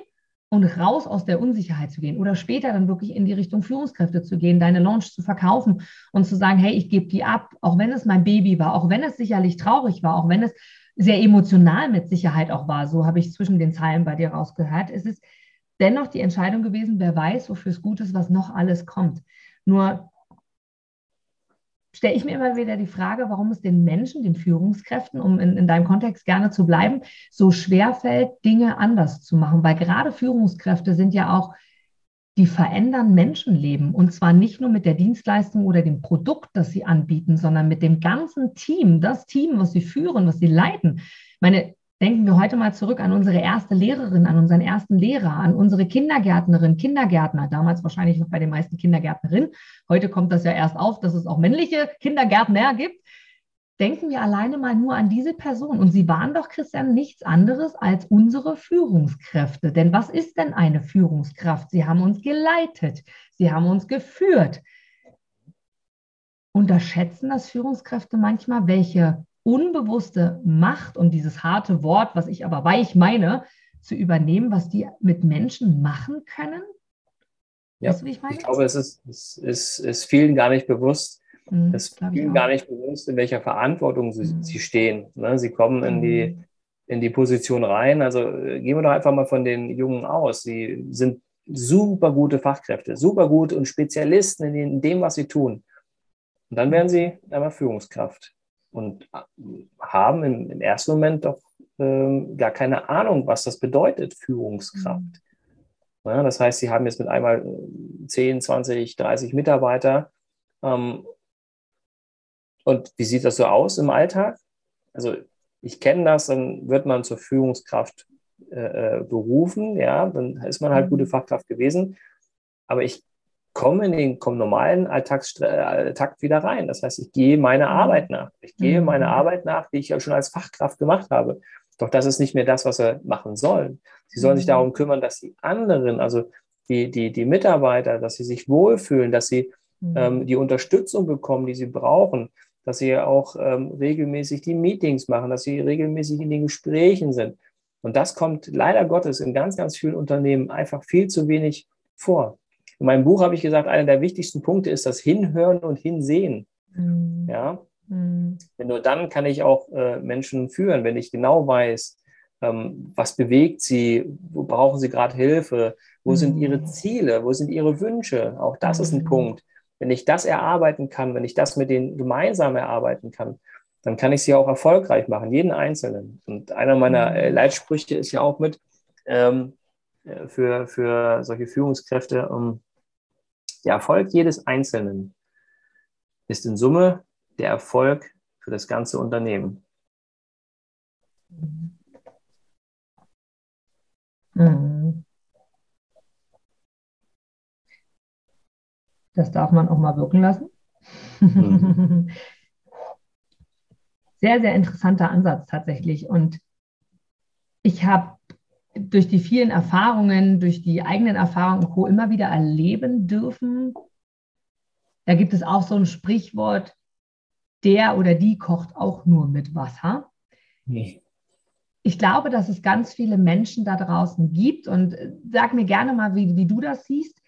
und raus aus der Unsicherheit zu gehen oder später dann wirklich in die Richtung Führungskräfte zu gehen, deine Launch zu verkaufen und zu sagen, hey, ich gebe die ab, auch wenn es mein Baby war, auch wenn es sicherlich traurig war, auch wenn es sehr emotional mit Sicherheit auch war, so habe ich zwischen den Zeilen bei dir rausgehört, ist es dennoch die Entscheidung gewesen, wer weiß, wofür es gut ist, was noch alles kommt. Nur stelle ich mir immer wieder die Frage, warum es den Menschen, den Führungskräften, um in, in deinem Kontext gerne zu bleiben, so schwer fällt, Dinge anders zu machen. Weil gerade Führungskräfte sind ja auch, die verändern Menschenleben. Und zwar nicht nur mit der Dienstleistung oder dem Produkt, das sie anbieten, sondern mit dem ganzen Team, das Team, was sie führen, was sie leiten. Meine, Denken wir heute mal zurück an unsere erste Lehrerin, an unseren ersten Lehrer, an unsere Kindergärtnerin, Kindergärtner, damals wahrscheinlich noch bei den meisten Kindergärtnerinnen. Heute kommt das ja erst auf, dass es auch männliche Kindergärtner gibt. Denken wir alleine mal nur an diese Person. Und sie waren doch, Christian, nichts anderes als unsere Führungskräfte. Denn was ist denn eine Führungskraft? Sie haben uns geleitet, sie haben uns geführt. Unterschätzen das Führungskräfte manchmal, welche unbewusste Macht, um dieses harte Wort, was ich aber weich meine, zu übernehmen, was die mit Menschen machen können? Ja, weißt du, ich, ich, glaube, es ist, es ist, ist vielen gar nicht bewusst. Mhm, es ist vielen gar nicht bewusst, in welcher Verantwortung sie, mhm. sie stehen. Ne? Sie kommen in, die, mhm. in die Position rein. Also äh, gehen wir doch einfach mal von den Jungen aus. Sie sind super gute Fachkräfte, super gut und Spezialisten in dem, was sie tun. Und dann werden sie einmal Führungskraft und haben im, im ersten Moment doch ähm, gar keine Ahnung, was das bedeutet, Führungskraft. Mhm. Ja, das heißt, sie haben jetzt mit einmal 10, 20, 30 Mitarbeiter. Ähm, und wie sieht das so aus im Alltag? Also ich kenne das, dann wird man zur Führungskraft äh, äh berufen, ja, dann ist man halt mhm. gute Fachkraft gewesen. Aber ich komme in den normalen Alltagstakt wieder rein. Das heißt, ich gehe meiner mhm. Arbeit nach. Ich gehe mhm. meiner Arbeit nach, die ich ja schon als Fachkraft gemacht habe. Doch das ist nicht mehr das, was wir machen sollen. Sie sollen sich mhm. darum kümmern, dass die anderen, also die, die, die Mitarbeiter, dass sie sich wohlfühlen, dass sie ähm, die Unterstützung bekommen, die sie brauchen, dass sie auch ähm, regelmäßig die Meetings machen, dass sie regelmäßig in den Gesprächen sind. Und das kommt leider Gottes in ganz, ganz vielen Unternehmen einfach viel zu wenig vor. In meinem Buch habe ich gesagt, einer der wichtigsten Punkte ist das Hinhören und Hinsehen. Mhm. Ja. Mhm. Denn nur dann kann ich auch äh, Menschen führen, wenn ich genau weiß, ähm, was bewegt sie, wo brauchen sie gerade Hilfe, wo mhm. sind ihre Ziele, wo sind ihre Wünsche. Auch das ist ein mhm. Punkt. Wenn ich das erarbeiten kann, wenn ich das mit denen gemeinsam erarbeiten kann, dann kann ich sie auch erfolgreich machen, jeden Einzelnen. Und einer meiner äh, mhm. Leitsprüche ist ja auch mit ähm, äh, für, für solche Führungskräfte, um, der Erfolg jedes Einzelnen ist in Summe der Erfolg für das ganze Unternehmen. Das darf man auch mal wirken lassen. Mhm. *laughs* Sehr, sehr interessanter Ansatz tatsächlich. Und ich habe durch die vielen Erfahrungen, durch die eigenen Erfahrungen und Co. immer wieder erleben dürfen. Da gibt es auch so ein Sprichwort, der oder die kocht auch nur mit Wasser. Nee. Ich glaube, dass es ganz viele Menschen da draußen gibt und sag mir gerne mal, wie, wie du das siehst.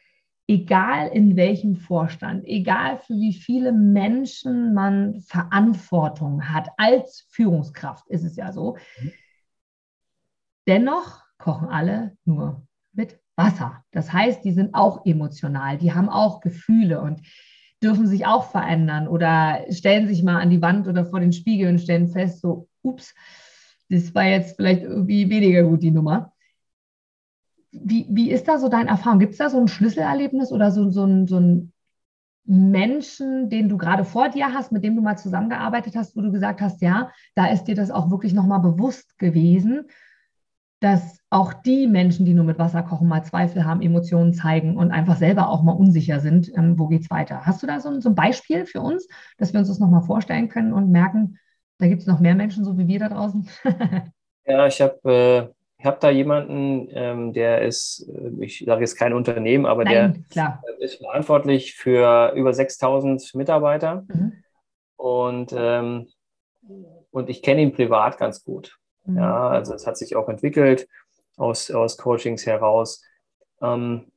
Egal in welchem Vorstand, egal für wie viele Menschen man Verantwortung hat, als Führungskraft ist es ja so. Mhm. Dennoch kochen alle nur mit Wasser. Das heißt, die sind auch emotional, die haben auch Gefühle und dürfen sich auch verändern oder stellen sich mal an die Wand oder vor den Spiegel und stellen fest, so, ups, das war jetzt vielleicht irgendwie weniger gut, die Nummer. Wie, wie ist da so deine Erfahrung? Gibt es da so ein Schlüsselerlebnis oder so, so, ein, so ein Menschen, den du gerade vor dir hast, mit dem du mal zusammengearbeitet hast, wo du gesagt hast, ja, da ist dir das auch wirklich nochmal bewusst gewesen, dass auch die Menschen, die nur mit Wasser kochen, mal Zweifel haben, Emotionen zeigen und einfach selber auch mal unsicher sind, ähm, wo es weiter. Hast du da so, so, ein Beispiel für uns, dass wir uns das nochmal vorstellen können und merken, da gibt es noch mehr Menschen, so wie wir da draußen? *laughs* ja, ich habe äh, hab da jemanden, ähm, der ist, äh, ich sage jetzt kein Unternehmen, aber Nein, der klar. ist verantwortlich für über 6000 Mitarbeiter. Mhm. Und, ähm, und ich kenne ihn privat ganz gut. Mhm. Ja, also es hat sich auch entwickelt aus, aus Coachings heraus. Ähm,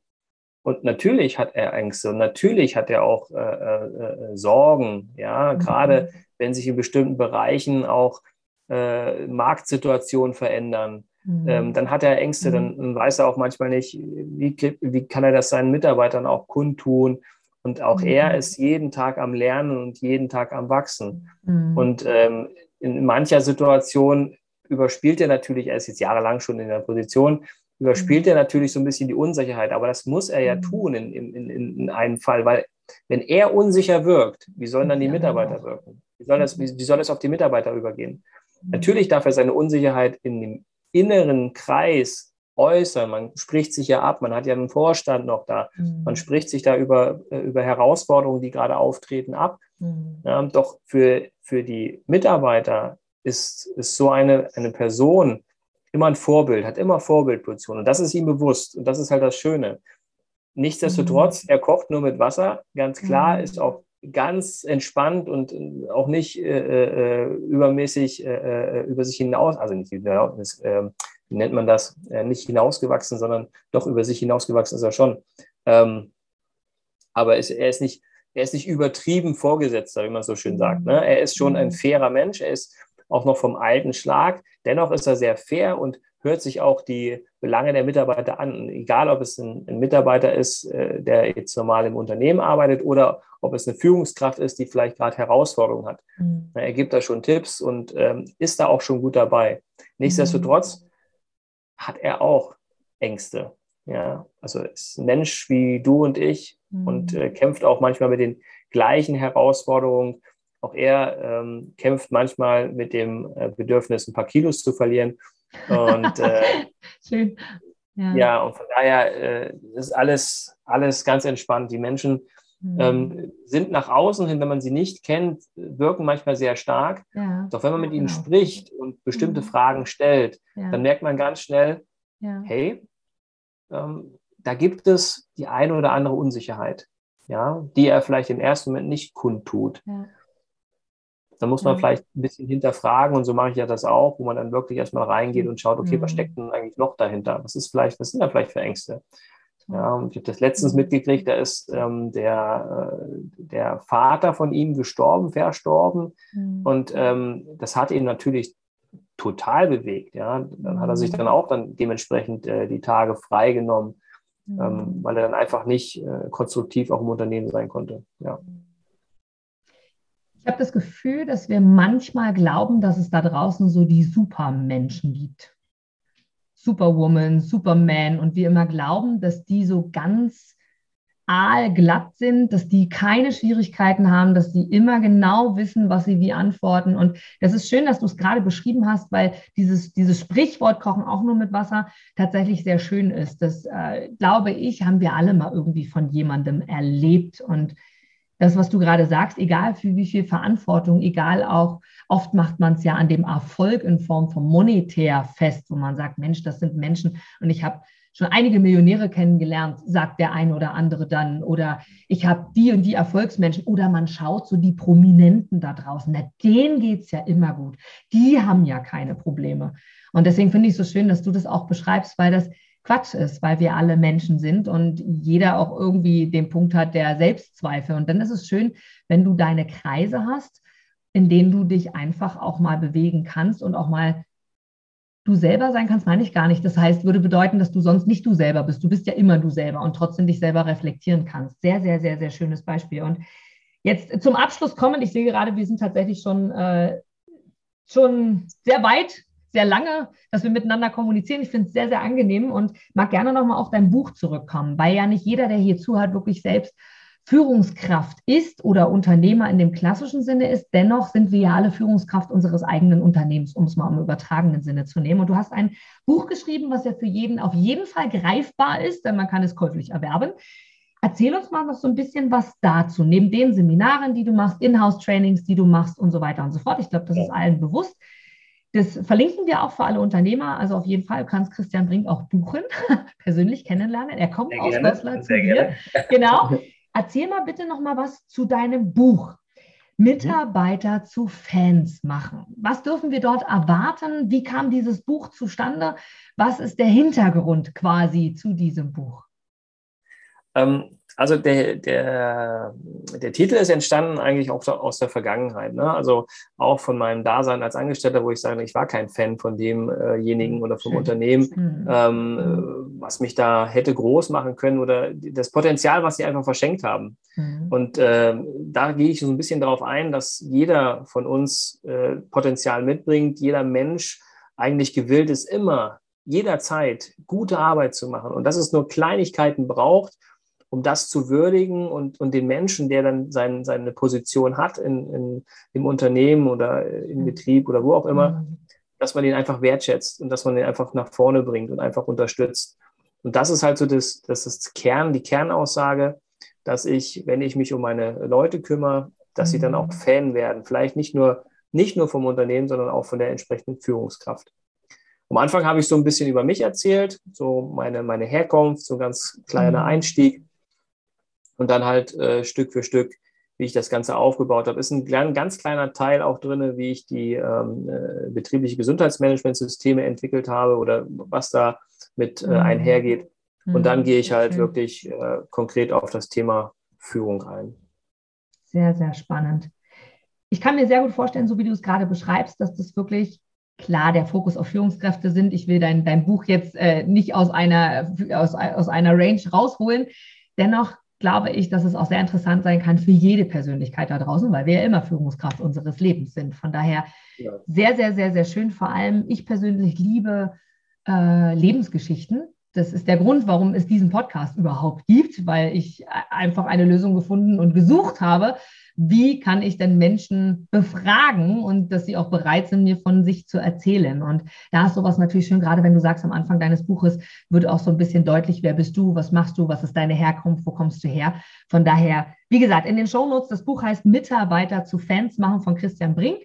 und natürlich hat er Ängste und natürlich hat er auch äh, äh, äh Sorgen, ja, mhm. gerade wenn sich in bestimmten Bereichen auch äh, Marktsituationen verändern. Mhm. Ähm, dann hat er Ängste, dann, mhm. dann, weiß er auch manchmal nicht, wie, wie kann er das seinen Mitarbeitern auch kundtun. Und auch mhm. er ist jeden Tag am Lernen und jeden Tag am Wachsen. Mhm. Und ähm, in mancher Situation überspielt er natürlich, er ist jetzt jahrelang schon in der Position, überspielt mhm. er natürlich so ein bisschen die Unsicherheit. Aber das muss er ja mhm. tun in, in, in einem Fall, weil wenn er unsicher wirkt, wie sollen dann die Mitarbeiter wirken? Wie soll das, wie, wie soll das auf die Mitarbeiter übergehen? Natürlich darf er seine Unsicherheit in dem inneren Kreis äußern. Man spricht sich ja ab, man hat ja einen Vorstand noch da. Man spricht sich da über, äh, über Herausforderungen, die gerade auftreten, ab. Ja, doch für, für die Mitarbeiter ist, ist so eine, eine Person immer ein Vorbild, hat immer Vorbildposition. Und das ist ihm bewusst. Und das ist halt das Schöne. Nichtsdestotrotz, mhm. er kocht nur mit Wasser, ganz klar, mhm. ist auch ganz entspannt und auch nicht äh, äh übermäßig äh, äh, über sich hinaus, also nicht, äh, wie nennt man das, äh, nicht hinausgewachsen, sondern doch über sich hinausgewachsen ist er schon. Ähm, aber ist, er, ist nicht, er ist nicht übertrieben Vorgesetzter, wie man so schön sagt. Ne? Er ist schon ein mhm. fairer Mensch, er ist auch noch vom alten Schlag. Dennoch ist er sehr fair und hört sich auch die Belange der Mitarbeiter an. Egal, ob es ein, ein Mitarbeiter ist, äh, der jetzt normal im Unternehmen arbeitet oder ob es eine Führungskraft ist, die vielleicht gerade Herausforderungen hat. Mhm. Er gibt da schon Tipps und ähm, ist da auch schon gut dabei. Nichtsdestotrotz mhm. hat er auch Ängste. Ja, also ist ein Mensch wie du und ich mhm. und äh, kämpft auch manchmal mit den gleichen Herausforderungen auch er ähm, kämpft manchmal mit dem äh, Bedürfnis, ein paar Kilos zu verlieren. Und äh, *laughs* Schön. Ja. ja. und von daher äh, ist alles, alles ganz entspannt. Die Menschen mhm. ähm, sind nach außen hin, wenn man sie nicht kennt, wirken manchmal sehr stark. Ja. Doch wenn man mit ihnen genau. spricht und bestimmte mhm. Fragen stellt, ja. dann merkt man ganz schnell, hey, ähm, da gibt es die eine oder andere Unsicherheit, ja, die er vielleicht im ersten Moment nicht kundtut. Ja. Da muss man mhm. vielleicht ein bisschen hinterfragen und so mache ich ja das auch, wo man dann wirklich erstmal reingeht und schaut, okay, mhm. was steckt denn eigentlich noch dahinter? Was ist vielleicht, was sind da vielleicht für Ängste? Ja, und ich habe das letztens mitgekriegt, da ist ähm, der, äh, der Vater von ihm gestorben, verstorben. Mhm. Und ähm, das hat ihn natürlich total bewegt. Ja, dann hat er sich dann auch dann dementsprechend äh, die Tage freigenommen, ähm, weil er dann einfach nicht äh, konstruktiv auch im Unternehmen sein konnte. Ja. Ich habe das Gefühl, dass wir manchmal glauben, dass es da draußen so die Supermenschen gibt. Superwoman, Superman und wir immer glauben, dass die so ganz aalglatt sind, dass die keine Schwierigkeiten haben, dass die immer genau wissen, was sie wie antworten. Und das ist schön, dass du es gerade beschrieben hast, weil dieses, dieses Sprichwort Kochen auch nur mit Wasser tatsächlich sehr schön ist. Das, äh, glaube ich, haben wir alle mal irgendwie von jemandem erlebt. Und das, was du gerade sagst, egal für wie viel Verantwortung, egal auch, oft macht man es ja an dem Erfolg in Form von monetär fest, wo man sagt, Mensch, das sind Menschen und ich habe schon einige Millionäre kennengelernt, sagt der eine oder andere dann. Oder ich habe die und die Erfolgsmenschen. Oder man schaut so die Prominenten da draußen. Na, denen geht es ja immer gut. Die haben ja keine Probleme. Und deswegen finde ich es so schön, dass du das auch beschreibst, weil das Quatsch ist, weil wir alle Menschen sind und jeder auch irgendwie den Punkt hat der Selbstzweifel. Und dann ist es schön, wenn du deine Kreise hast, in denen du dich einfach auch mal bewegen kannst und auch mal du selber sein kannst, meine ich gar nicht. Das heißt, würde bedeuten, dass du sonst nicht du selber bist. Du bist ja immer du selber und trotzdem dich selber reflektieren kannst. Sehr, sehr, sehr, sehr schönes Beispiel. Und jetzt zum Abschluss kommen. Ich sehe gerade, wir sind tatsächlich schon, äh, schon sehr weit, sehr lange, dass wir miteinander kommunizieren. Ich finde es sehr, sehr angenehm und mag gerne nochmal auf dein Buch zurückkommen, weil ja nicht jeder, der hier zuhört, wirklich selbst Führungskraft ist oder Unternehmer in dem klassischen Sinne ist, dennoch sind wir ja alle Führungskraft unseres eigenen Unternehmens, um es mal im übertragenen Sinne zu nehmen. Und du hast ein Buch geschrieben, was ja für jeden auf jeden Fall greifbar ist, denn man kann es käuflich erwerben. Erzähl uns mal noch so ein bisschen was dazu, neben den Seminaren, die du machst, Inhouse-Trainings, die du machst und so weiter und so fort. Ich glaube, das ist allen bewusst. Das verlinken wir auch für alle Unternehmer. Also auf jeden Fall kannst Christian Brink auch buchen, *laughs* persönlich kennenlernen. Er kommt Sehr aus Goslar zu dir. *laughs* Genau. *laughs* Erzähl mal bitte noch mal was zu deinem Buch. Mitarbeiter mhm. zu Fans machen. Was dürfen wir dort erwarten? Wie kam dieses Buch zustande? Was ist der Hintergrund quasi zu diesem Buch? Ähm, also der, der, der Titel ist entstanden eigentlich auch aus der Vergangenheit. Ne? Also auch von meinem Dasein als Angestellter, wo ich sage, ich war kein Fan von demjenigen oder vom. Unternehmen, mhm. ähm, mhm. was mich da hätte groß machen können oder das Potenzial, was sie einfach verschenkt haben. Mhm. Und äh, da gehe ich so ein bisschen darauf ein, dass jeder von uns äh, Potenzial mitbringt, jeder Mensch eigentlich gewillt ist, immer jederzeit gute Arbeit zu machen und dass es nur Kleinigkeiten braucht, um das zu würdigen und, und den Menschen, der dann sein, seine Position hat in, in, im Unternehmen oder im mhm. Betrieb oder wo auch immer, mhm. dass man den einfach wertschätzt und dass man den einfach nach vorne bringt und einfach unterstützt. Und das ist halt so das, das ist Kern, die Kernaussage, dass ich, wenn ich mich um meine Leute kümmere, dass sie dann auch mhm. Fan werden. Vielleicht nicht nur, nicht nur vom Unternehmen, sondern auch von der entsprechenden Führungskraft. Am Anfang habe ich so ein bisschen über mich erzählt, so meine, meine Herkunft, so ein ganz kleiner Einstieg und dann halt äh, Stück für Stück, wie ich das Ganze aufgebaut habe. Ist ein ganz kleiner Teil auch drin, wie ich die ähm, äh, betriebliche Gesundheitsmanagementsysteme entwickelt habe oder was da mit äh, mhm. einhergeht. Und mhm. dann gehe ich halt Schön. wirklich äh, konkret auf das Thema Führung ein. Sehr, sehr spannend. Ich kann mir sehr gut vorstellen, so wie du es gerade beschreibst, dass das wirklich klar der Fokus auf Führungskräfte sind. Ich will dein, dein Buch jetzt äh, nicht aus einer, aus, aus einer Range rausholen. Dennoch glaube ich, dass es auch sehr interessant sein kann für jede Persönlichkeit da draußen, weil wir ja immer Führungskraft unseres Lebens sind. Von daher ja. sehr, sehr, sehr, sehr schön. Vor allem, ich persönlich liebe äh, Lebensgeschichten. Das ist der Grund, warum es diesen Podcast überhaupt gibt, weil ich einfach eine Lösung gefunden und gesucht habe, wie kann ich denn Menschen befragen und dass sie auch bereit sind, mir von sich zu erzählen. Und da ist sowas natürlich schön, gerade wenn du sagst, am Anfang deines Buches wird auch so ein bisschen deutlich, wer bist du, was machst du, was ist deine Herkunft, wo kommst du her. Von daher, wie gesagt, in den Shownotes, das Buch heißt Mitarbeiter zu Fans machen von Christian Brink.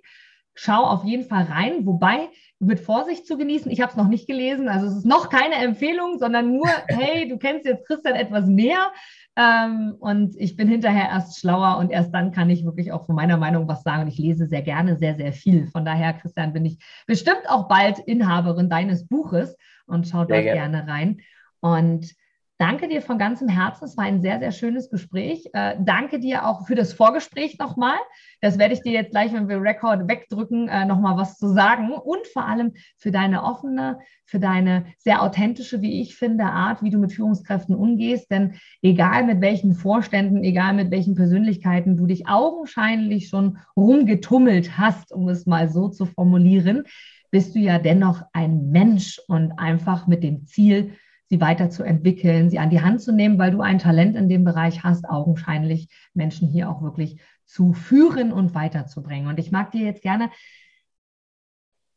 Schau auf jeden Fall rein, wobei mit Vorsicht zu genießen. Ich habe es noch nicht gelesen, also es ist noch keine Empfehlung, sondern nur, *laughs* hey, du kennst jetzt Christian etwas mehr. Ähm, und ich bin hinterher erst schlauer und erst dann kann ich wirklich auch von meiner Meinung was sagen. Und ich lese sehr gerne, sehr, sehr viel. Von daher, Christian, bin ich bestimmt auch bald Inhaberin deines Buches und schau dort gerne. gerne rein. Und Danke dir von ganzem Herzen. Es war ein sehr, sehr schönes Gespräch. Äh, danke dir auch für das Vorgespräch nochmal. Das werde ich dir jetzt gleich, wenn wir Record wegdrücken, äh, nochmal was zu sagen. Und vor allem für deine offene, für deine sehr authentische, wie ich finde, Art, wie du mit Führungskräften umgehst. Denn egal mit welchen Vorständen, egal mit welchen Persönlichkeiten du dich augenscheinlich schon rumgetummelt hast, um es mal so zu formulieren, bist du ja dennoch ein Mensch und einfach mit dem Ziel, sie weiterzuentwickeln, sie an die Hand zu nehmen, weil du ein Talent in dem Bereich hast, augenscheinlich Menschen hier auch wirklich zu führen und weiterzubringen. Und ich mag dir jetzt gerne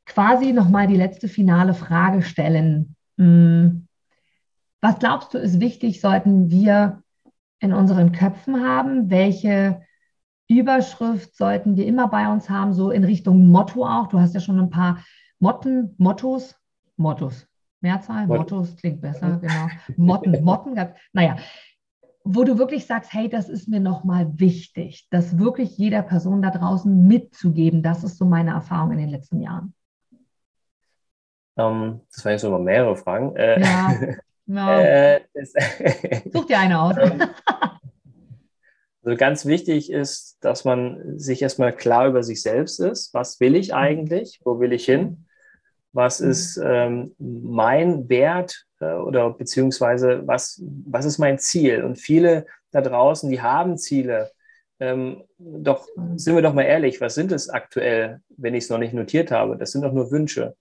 quasi nochmal die letzte finale Frage stellen. Hm, was glaubst du ist wichtig, sollten wir in unseren Köpfen haben? Welche Überschrift sollten wir immer bei uns haben, so in Richtung Motto auch? Du hast ja schon ein paar Motten, Mottos, Mottos, Mehrzahl, Mott. Mottos klingt besser, genau. Motten, Motten, naja, wo du wirklich sagst, hey, das ist mir nochmal wichtig, das wirklich jeder Person da draußen mitzugeben. Das ist so meine Erfahrung in den letzten Jahren. Um, ähm, das waren jetzt nochmal mehrere Fragen. Äh, ja. *laughs* ja. Äh, *laughs* Such dir eine aus. Ähm, also ganz wichtig ist, dass man sich erstmal klar über sich selbst ist. Was will ich eigentlich? Wo will ich hin? Was mhm. ist ähm, mein Wert äh, oder beziehungsweise was, was ist mein Ziel? Und viele da draußen, die haben Ziele. Ähm, doch sind wir doch mal ehrlich, was sind es aktuell, wenn ich es noch nicht notiert habe? Das sind doch nur Wünsche.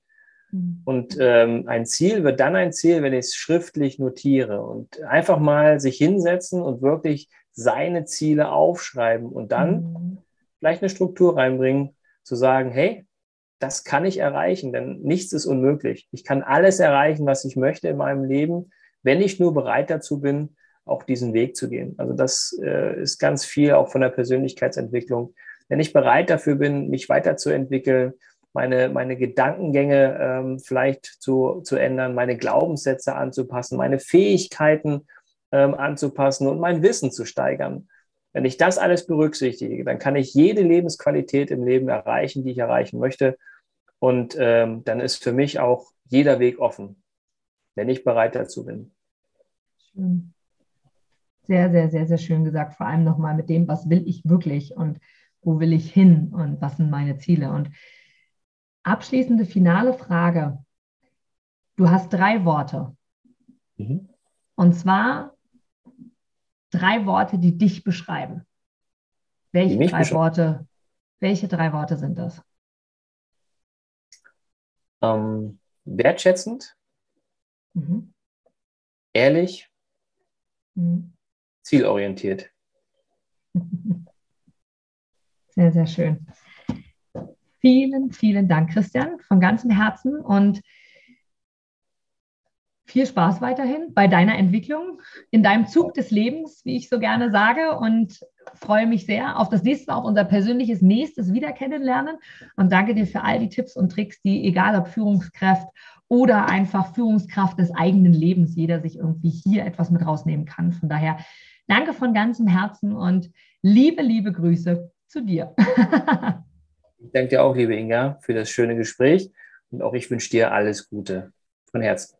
Mhm. Und ähm, ein Ziel wird dann ein Ziel, wenn ich es schriftlich notiere und einfach mal sich hinsetzen und wirklich seine Ziele aufschreiben und dann mhm. vielleicht eine Struktur reinbringen, zu sagen, hey, das kann ich erreichen, denn nichts ist unmöglich. Ich kann alles erreichen, was ich möchte in meinem Leben, wenn ich nur bereit dazu bin, auch diesen Weg zu gehen. Also das äh, ist ganz viel auch von der Persönlichkeitsentwicklung. Wenn ich bereit dafür bin, mich weiterzuentwickeln, meine, meine Gedankengänge ähm, vielleicht zu, zu ändern, meine Glaubenssätze anzupassen, meine Fähigkeiten ähm, anzupassen und mein Wissen zu steigern. Wenn ich das alles berücksichtige, dann kann ich jede Lebensqualität im Leben erreichen, die ich erreichen möchte. Und ähm, dann ist für mich auch jeder Weg offen, wenn ich bereit dazu bin. Schön. Sehr, sehr, sehr, sehr schön gesagt. Vor allem nochmal mit dem, was will ich wirklich und wo will ich hin und was sind meine Ziele. Und abschließende finale Frage. Du hast drei Worte. Mhm. Und zwar drei Worte, die dich beschreiben. Welche drei beschreiben. Worte? Welche drei Worte sind das? Ähm, wertschätzend, mhm. ehrlich, mhm. zielorientiert. *laughs* Sehr, sehr schön. Vielen, vielen Dank, Christian, von ganzem Herzen und viel Spaß weiterhin bei deiner Entwicklung, in deinem Zug des Lebens, wie ich so gerne sage, und freue mich sehr auf das nächste Mal, auf unser persönliches nächstes wieder kennenlernen und danke dir für all die Tipps und Tricks, die, egal ob Führungskraft oder einfach Führungskraft des eigenen Lebens, jeder sich irgendwie hier etwas mit rausnehmen kann. Von daher danke von ganzem Herzen und liebe, liebe Grüße zu dir. *laughs* ich danke dir auch, liebe Inga, für das schöne Gespräch und auch ich wünsche dir alles Gute von Herzen.